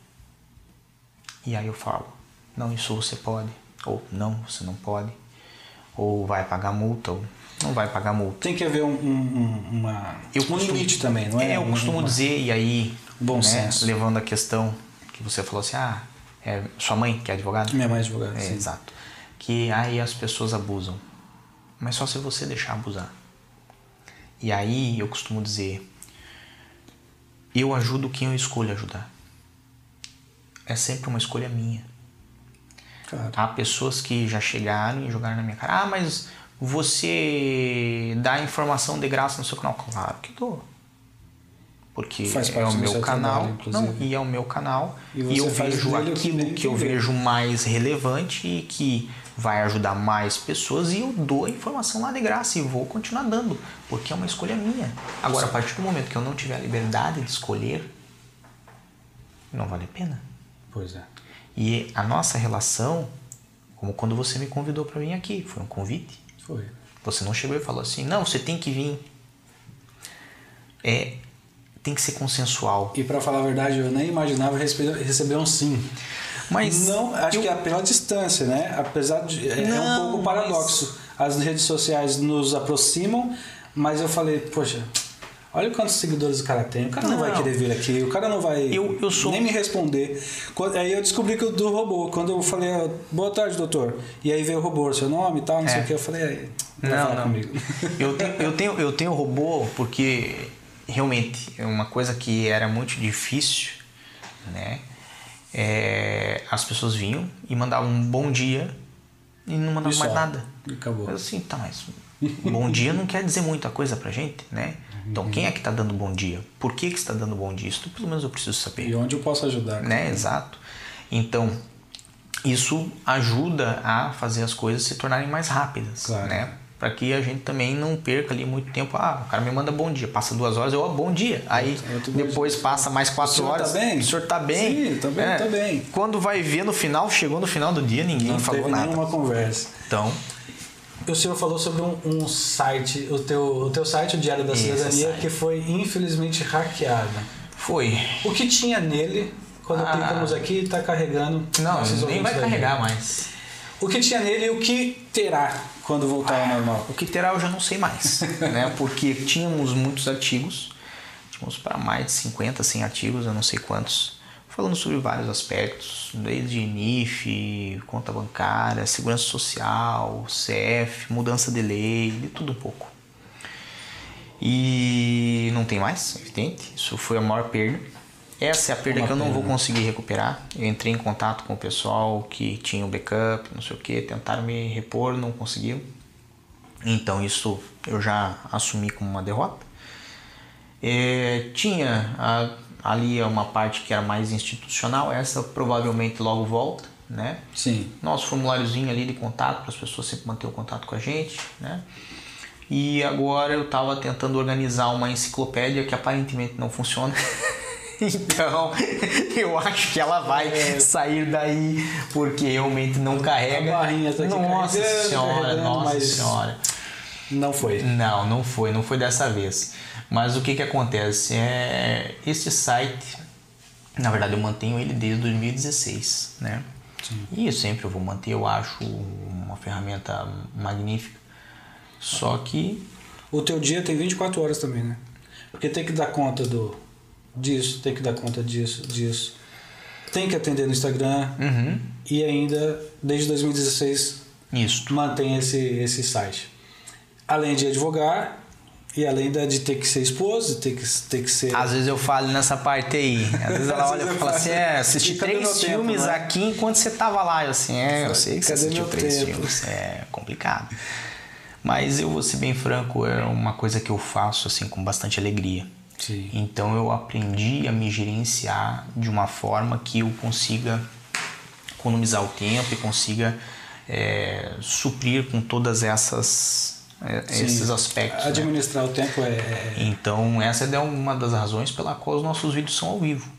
E aí eu falo: Não, isso você pode. Ou não, você não pode. Ou vai pagar multa, ou não vai pagar multa. Tem que haver um, um, uma, Eu um costumo- limite também, não é? É, eu Um- costumo uma- dizer, e aí, Bom né, senso. levando a questão que você falou assim: Ah, é sua mãe que é advogada? Minha mãe é advogada. É, sim. exato. Que aí as pessoas abusam. Mas só se você deixar abusar. E aí eu costumo dizer: eu ajudo quem eu escolho ajudar. É sempre uma escolha minha. Claro. Há pessoas que já chegaram e jogaram na minha cara: ah, mas você dá informação de graça no seu canal. Claro que dou. Porque é o meu canal. trabalho, não, e é o meu canal. E E, eu vejo dele aquilo bem que eu vejo mais relevante e que vai ajudar mais pessoas e eu dou a informação lá de graça e vou continuar dando, porque é uma escolha minha. Agora, a partir do momento que eu não tiver a liberdade de escolher, não vale a pena. Pois é. E a nossa relação, como quando você me convidou para vir aqui, foi um convite. Foi. Você não chegou e falou assim, não, você tem que vir. É, tem que ser consensual. E pra falar a verdade, eu nem imaginava receber, um sim. Mas não, acho eu- que é pela distância, né? Apesar de é, é um Não, pouco mas- paradoxo. As redes sociais nos aproximam, mas eu falei, poxa, olha quantos seguidores o cara tem. O cara não, vai Não. querer vir aqui, o cara não vai Eu- eu sou- nem me responder. Aí eu descobri que o do robô, quando eu falei, ah, boa tarde, doutor. E aí veio o robô, seu nome e tal, não sei É. o que. Eu falei, aí, não, vai Não, não. comigo. Eu tenho, eu, tenho, eu tenho robô porque realmente é uma coisa que era muito difícil, né? É, as pessoas vinham e mandavam um bom dia e não mandavam E mais nada. E acabou. Eu assim, tá, mas bom dia não quer dizer muita coisa pra gente, né? Então quem é que tá dando bom dia? Por que que está dando bom dia? Isso pelo menos eu preciso saber E onde eu posso ajudar? né? Exato. Então, isso ajuda a fazer as coisas se tornarem mais rápidas, Claro. né? Para que a gente também não perca ali muito tempo. Ah, o cara me manda bom dia, passa duas horas, eu, ó, bom dia. Aí bom depois passa mais quatro senhor horas. tá bem? O senhor tá bem? Sim, tá bem, tá bem. Quando vai ver no final, chegou no final do dia, ninguém Não falou teve nada. nenhuma conversa. Então, O senhor falou sobre um, um site, o teu, o teu site, o Diário da Esse Cidadania, site. que foi infelizmente hackeado. foi. O que tinha nele, quando Ah. clicamos aqui, está carregando. Não, nem vai ouvintes aí. carregar mais. O que tinha nele e o que terá quando voltar ao normal? O que terá eu já não sei mais, né? Porque tínhamos muitos artigos, tínhamos para mais de 50, 100 artigos, eu não sei quantos, falando sobre vários aspectos, desde NIF, conta bancária, segurança social, CF, mudança de lei, de tudo um pouco. E não tem mais, evidente, isso foi a maior perda. Essa é a perda Uma que eu não vou pena. conseguir recuperar. Eu entrei em contato com o pessoal que tinha o backup, não sei o que, tentaram me repor, não conseguiram. Então isso eu já assumi como uma derrota. É, tinha a- ali uma parte que era mais institucional, essa provavelmente logo volta, né? Sim. Nosso formuláriozinho ali de contato para as pessoas sempre manter o contato com a gente, né? E agora eu estava tentando organizar uma enciclopédia que aparentemente não funciona. então, eu acho que ela vai sair daí porque realmente não carrega. É. A barrinha tá aqui nossa carregando, senhora, nossa senhora. Não foi. Não, não foi, não foi dessa vez. Mas o que que acontece? É, esse site, na verdade eu mantenho ele desde 2016, né? E eu sempre eu vou manter, eu acho uma ferramenta magnífica. Só que O teu dia tem 24 horas também, né? Porque tem que dar conta do disso, tem que dar conta disso, disso. Tem que atender no Instagram uhum, e ainda, desde 2016, isso. mantém esse, esse site. Além de advogar e além de ter que ser esposo, de ter que, ter que ser. Às vezes eu falo nessa parte aí. Às vezes ela olha e fala assim: assim, é, assisti "E cadê três meu tempo, filmes né?" aqui enquanto você tava lá. Eu assim, é, eu sei que você Cadê assistiu meu três tempo? filmes. É complicado. Mas eu vou ser bem franco, é uma coisa que eu faço assim com bastante alegria. Sim. Então eu aprendi a me gerenciar de uma forma que eu consiga economizar o tempo e consiga é, suprir com todas essas é, esses aspectos. né? Administrar o tempo é, é- Então, essa é uma das razões pela qual os nossos vídeos são ao vivo.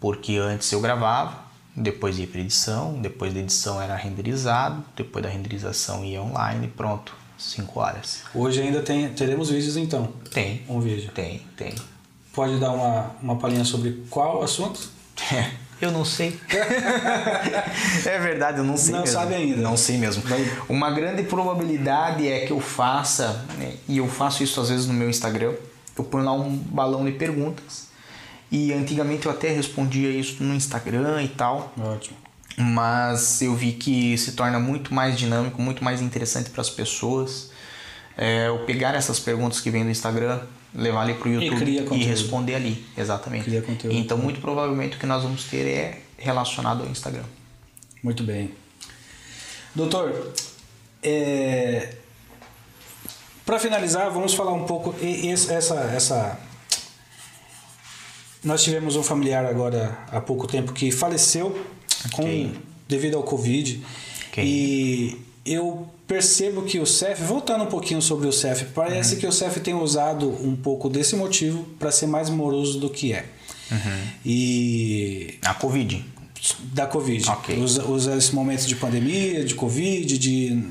Porque antes eu gravava, depois ia para edição, depois da edição era renderizado, depois da renderização ia online, pronto, 5 horas. Hoje ainda tem, teremos vídeos então. Tem, Um vídeo. tem, tem. Pode dar uma, uma palhinha sobre qual assunto? Eu não sei. é verdade, eu não sei Não mesmo. sabe ainda. Não sei mesmo. Uma grande probabilidade é que eu faça, né, e eu faço isso às vezes no meu Instagram, eu ponho lá um balão de perguntas. E antigamente eu até respondia isso no Instagram e tal, Ótimo. Mas eu vi que se torna muito mais dinâmico, muito mais interessante para as pessoas. É, eu pegar essas perguntas que vêm do Instagram, levar ali para o YouTube e, conteúdo. responder ali, exatamente. Então, muito provavelmente o que nós vamos ter é relacionado ao Instagram. Muito bem. Doutor, é... para finalizar, vamos falar um pouco. e- Essa, essa. Nós tivemos um familiar agora há pouco tempo que faleceu com, devido ao Covid. Ok. E eu percebo que o CEF, voltando um pouquinho sobre o CEF, parece que o CEF tem usado um pouco desse motivo para ser mais moroso do que é. E A Covid. da Covid. Ok. Usa, usa esse momento de pandemia, de Covid, de,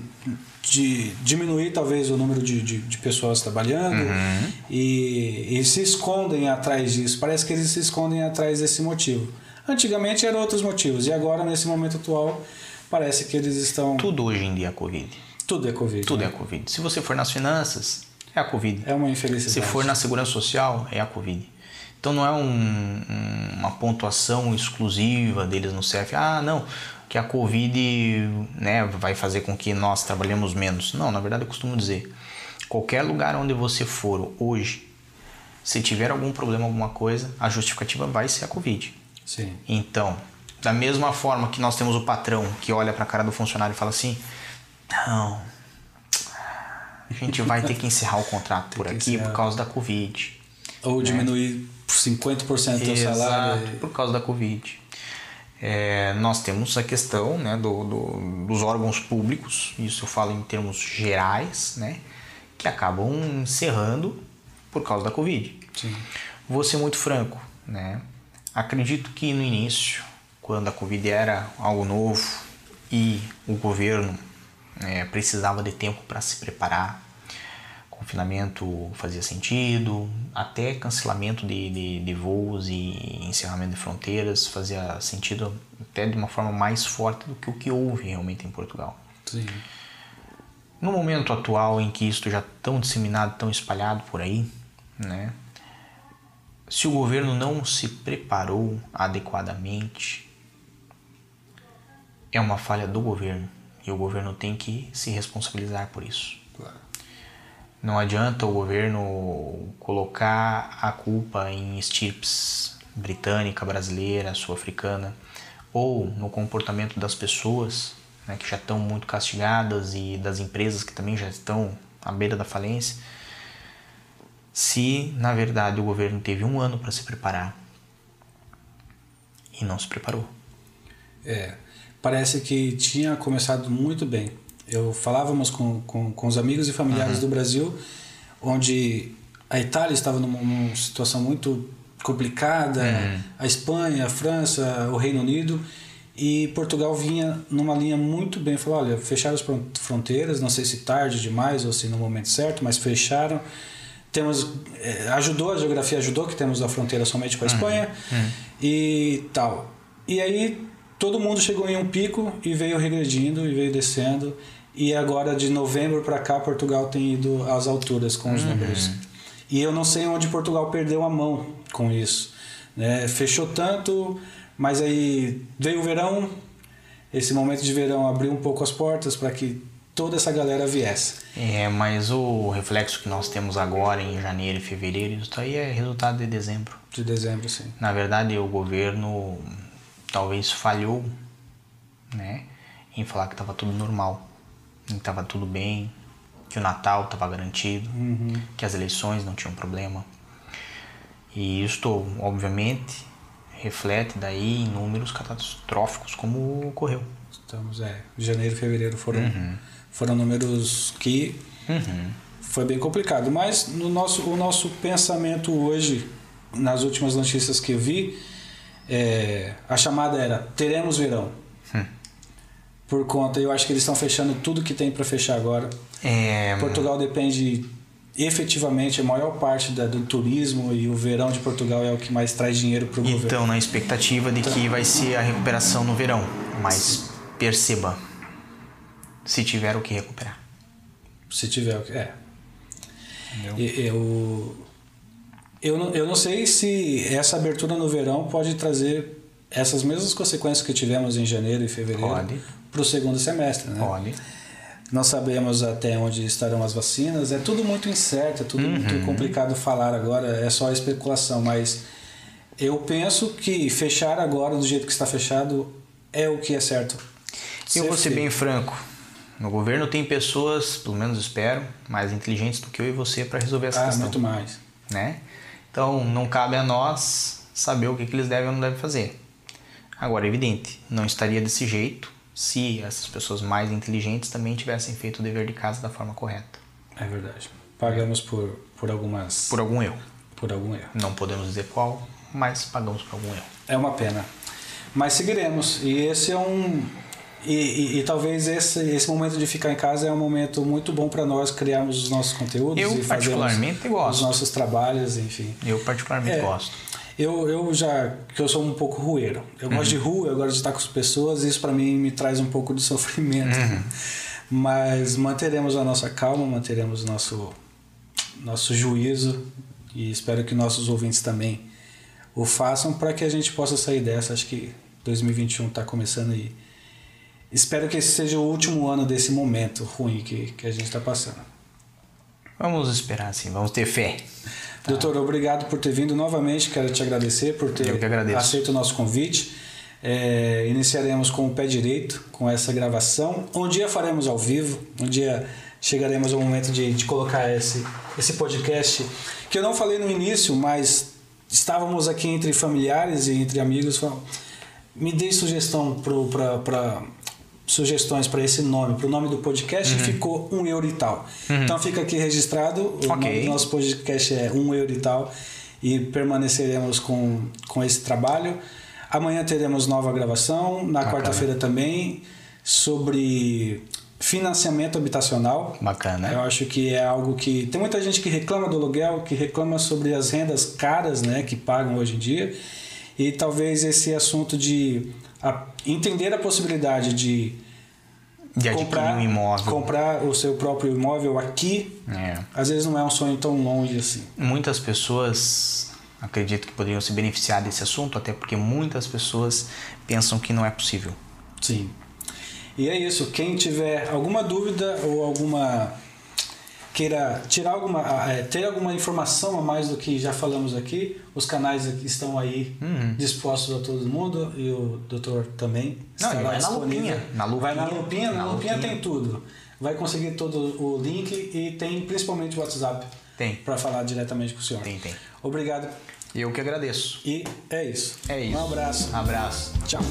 de diminuir talvez o número de, de, de pessoas trabalhando Uhum. e, e se escondem atrás disso. Parece que eles se escondem atrás desse motivo. Antigamente eram outros motivos e agora, nesse momento atual, parece que eles estão. Tudo hoje em dia é Covid. Tudo é Covid. Tudo né? é Covid. Se você for nas finanças, é a Covid. É uma Se infelicidade. for na segurança social, é a Covid. Então não é um- um- uma pontuação exclusiva deles no CEF. Ah, não, que a Covid né, vai fazer com que nós trabalhemos menos. Não, na verdade eu costumo dizer, qualquer lugar onde você for hoje, se tiver algum problema, alguma coisa, a justificativa vai ser a Covid. Sim. Então, da mesma forma que nós temos o patrão que olha para a cara do funcionário e fala assim: não, a gente vai ter que encerrar o contrato por aqui encerrar. por causa da Covid. Ou diminuir 50% do salário. Exato, por causa da Covid. É, nós temos a questão né, do, do- dos órgãos públicos, isso eu falo em termos gerais, né, que acabam encerrando por causa da Covid. Sim. Vou ser muito franco, né? Acredito que no início, quando a Covid era algo novo e o governo né, precisava de tempo para se preparar, confinamento fazia sentido, até cancelamento de, de, de voos e encerramento de fronteiras fazia sentido até de uma forma mais forte do que o que houve realmente em Portugal. Sim. No momento atual em que isto já é tão disseminado, tão espalhado por aí, né? Se o governo não se preparou adequadamente, é uma falha do governo e o governo tem que se responsabilizar por isso. Claro. Não adianta o governo colocar a culpa em estirpes britânica, brasileira, sul-africana ou no comportamento das pessoas né, que já estão muito castigadas e das empresas que também já estão à beira da falência, se na verdade o governo teve um ano para se preparar e não se preparou. É, parece que tinha começado muito bem. Eu falávamos com, com, com os amigos e familiares do Brasil, onde a Itália estava numa, numa situação muito complicada, a Espanha, a França, o Reino Unido, e Portugal vinha numa linha muito bem. Falou: olha, fecharam as fron- fronteiras, não sei se tarde demais ou se no momento certo, mas fecharam. Temos, eh, ajudou, a geografia ajudou, que temos a fronteira somente com a Espanha e tal. E aí todo mundo chegou em um pico e veio regredindo e veio descendo. E agora de novembro para cá Portugal tem ido às alturas com os números. E eu não sei onde Portugal perdeu a mão com isso. né? Fechou tanto, mas aí veio o verão, esse momento de verão abriu um pouco as portas para que toda essa galera viesse. É, mas o reflexo que nós temos agora em janeiro e fevereiro, isso aí é resultado de dezembro. De dezembro, sim. Na verdade, o governo talvez falhou, né, em falar que estava tudo normal, que estava tudo bem, que o Natal estava garantido, que as eleições não tinham problema. E isto, obviamente, reflete daí em números catastróficos como ocorreu. Estamos, é, janeiro e fevereiro foram, Foram números que foi bem complicado. Mas no nosso, o nosso pensamento hoje, nas últimas notícias que eu vi, é, a chamada era teremos verão. Por conta, eu acho que eles estão fechando tudo que tem para fechar agora. É, Portugal depende efetivamente a maior parte da- do turismo e o verão de Portugal é o que mais traz dinheiro para o governo. então, na expectativa de que vai ser a recuperação no verão. Mas perceba, se tiver o que recuperar. Se tiver. o que- É. Eu, eu, não, eu não sei se essa abertura no verão pode trazer essas mesmas consequências que tivemos em janeiro e fevereiro para o segundo semestre. Né? Pode. Não sabemos até onde estarão as vacinas. É tudo muito incerto, é tudo Uhum. muito complicado falar agora. É só especulação, mas eu penso que fechar agora do jeito que está fechado é o que é certo. Eu vou ser feito. bem franco. No governo tem pessoas, pelo menos espero, mais inteligentes do que eu e você para resolver essa Ah, questão. muito mais. né? Então não cabe a nós saber o que, que eles devem ou não devem fazer. Agora, é evidente, não estaria desse jeito se essas pessoas mais inteligentes também tivessem feito o dever de casa da forma correta. É verdade. Pagamos por, por algumas. Por algum erro. por algum erro. Não podemos dizer qual, mas pagamos por algum erro. É uma pena. Mas seguiremos. E esse é um. E, e- e talvez esse, esse momento de ficar em casa é um momento muito bom para nós criarmos os nossos conteúdos Eu, e particularmente, gosto. os nossos trabalhos, enfim. Eu particularmente É. gosto. Eu, eu já, que eu sou um pouco rueiro. Eu gosto de rua, eu gosto de estar com as pessoas, e isso para mim me traz um pouco de sofrimento. Mas manteremos a nossa calma, manteremos o nosso, nosso juízo e espero que nossos ouvintes também o façam para que a gente possa sair dessa. Acho que 2021 está começando e espero que esse seja o último ano desse momento ruim que, que a gente está passando. Vamos esperar assim, vamos ter fé. Doutor, obrigado por ter vindo novamente. Quero te agradecer por ter aceito o nosso convite. É, iniciaremos com o pé direito, com essa gravação. Um dia faremos ao vivo, um dia chegaremos ao momento de, de colocar esse, esse podcast, que eu não falei no início, mas estávamos aqui entre familiares e entre amigos. Me dê sugestão para sugestões para esse nome, para o nome do podcast, e ficou um euro e tal. Então fica aqui registrado, o Ok. nome do nosso podcast é um euro e tal, e permaneceremos com, com esse trabalho. Amanhã teremos nova gravação, na quarta-feira também, sobre financiamento habitacional. Bacana. Eu acho que é algo que. Tem muita gente que reclama do aluguel, que reclama sobre as rendas caras né, que pagam hoje em dia. E talvez esse assunto de a- entender a possibilidade de, De comprar, um imóvel. comprar o seu próprio imóvel aqui, É. às vezes não é um sonho tão longe assim. Muitas pessoas acredito que poderiam se beneficiar desse assunto, até porque muitas pessoas pensam que não é possível. Sim. E é isso. Quem tiver alguma dúvida ou alguma queira tirar alguma ter alguma informação a mais do que já falamos aqui, os canais estão aí Uhum. dispostos a todo mundo e o doutor também Não, estará vai na disponível. lupinha. Na Vai na lupinha. lupinha, na, Na lupinha, lupinha. tem tudo. Vai conseguir todo o link e tem principalmente o WhatsApp Tem. para falar diretamente com o senhor. Tem, tem. Obrigado. Eu que agradeço. E é isso. É isso. Um abraço. Abraço. Tchau.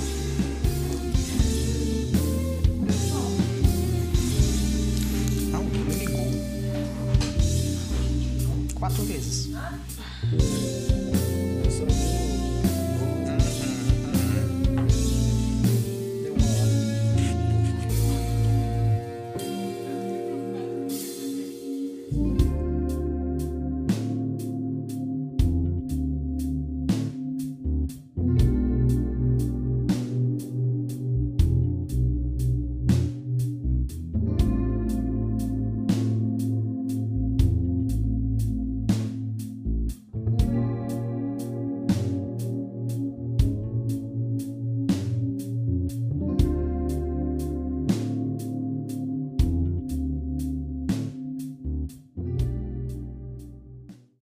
Quatro vezes.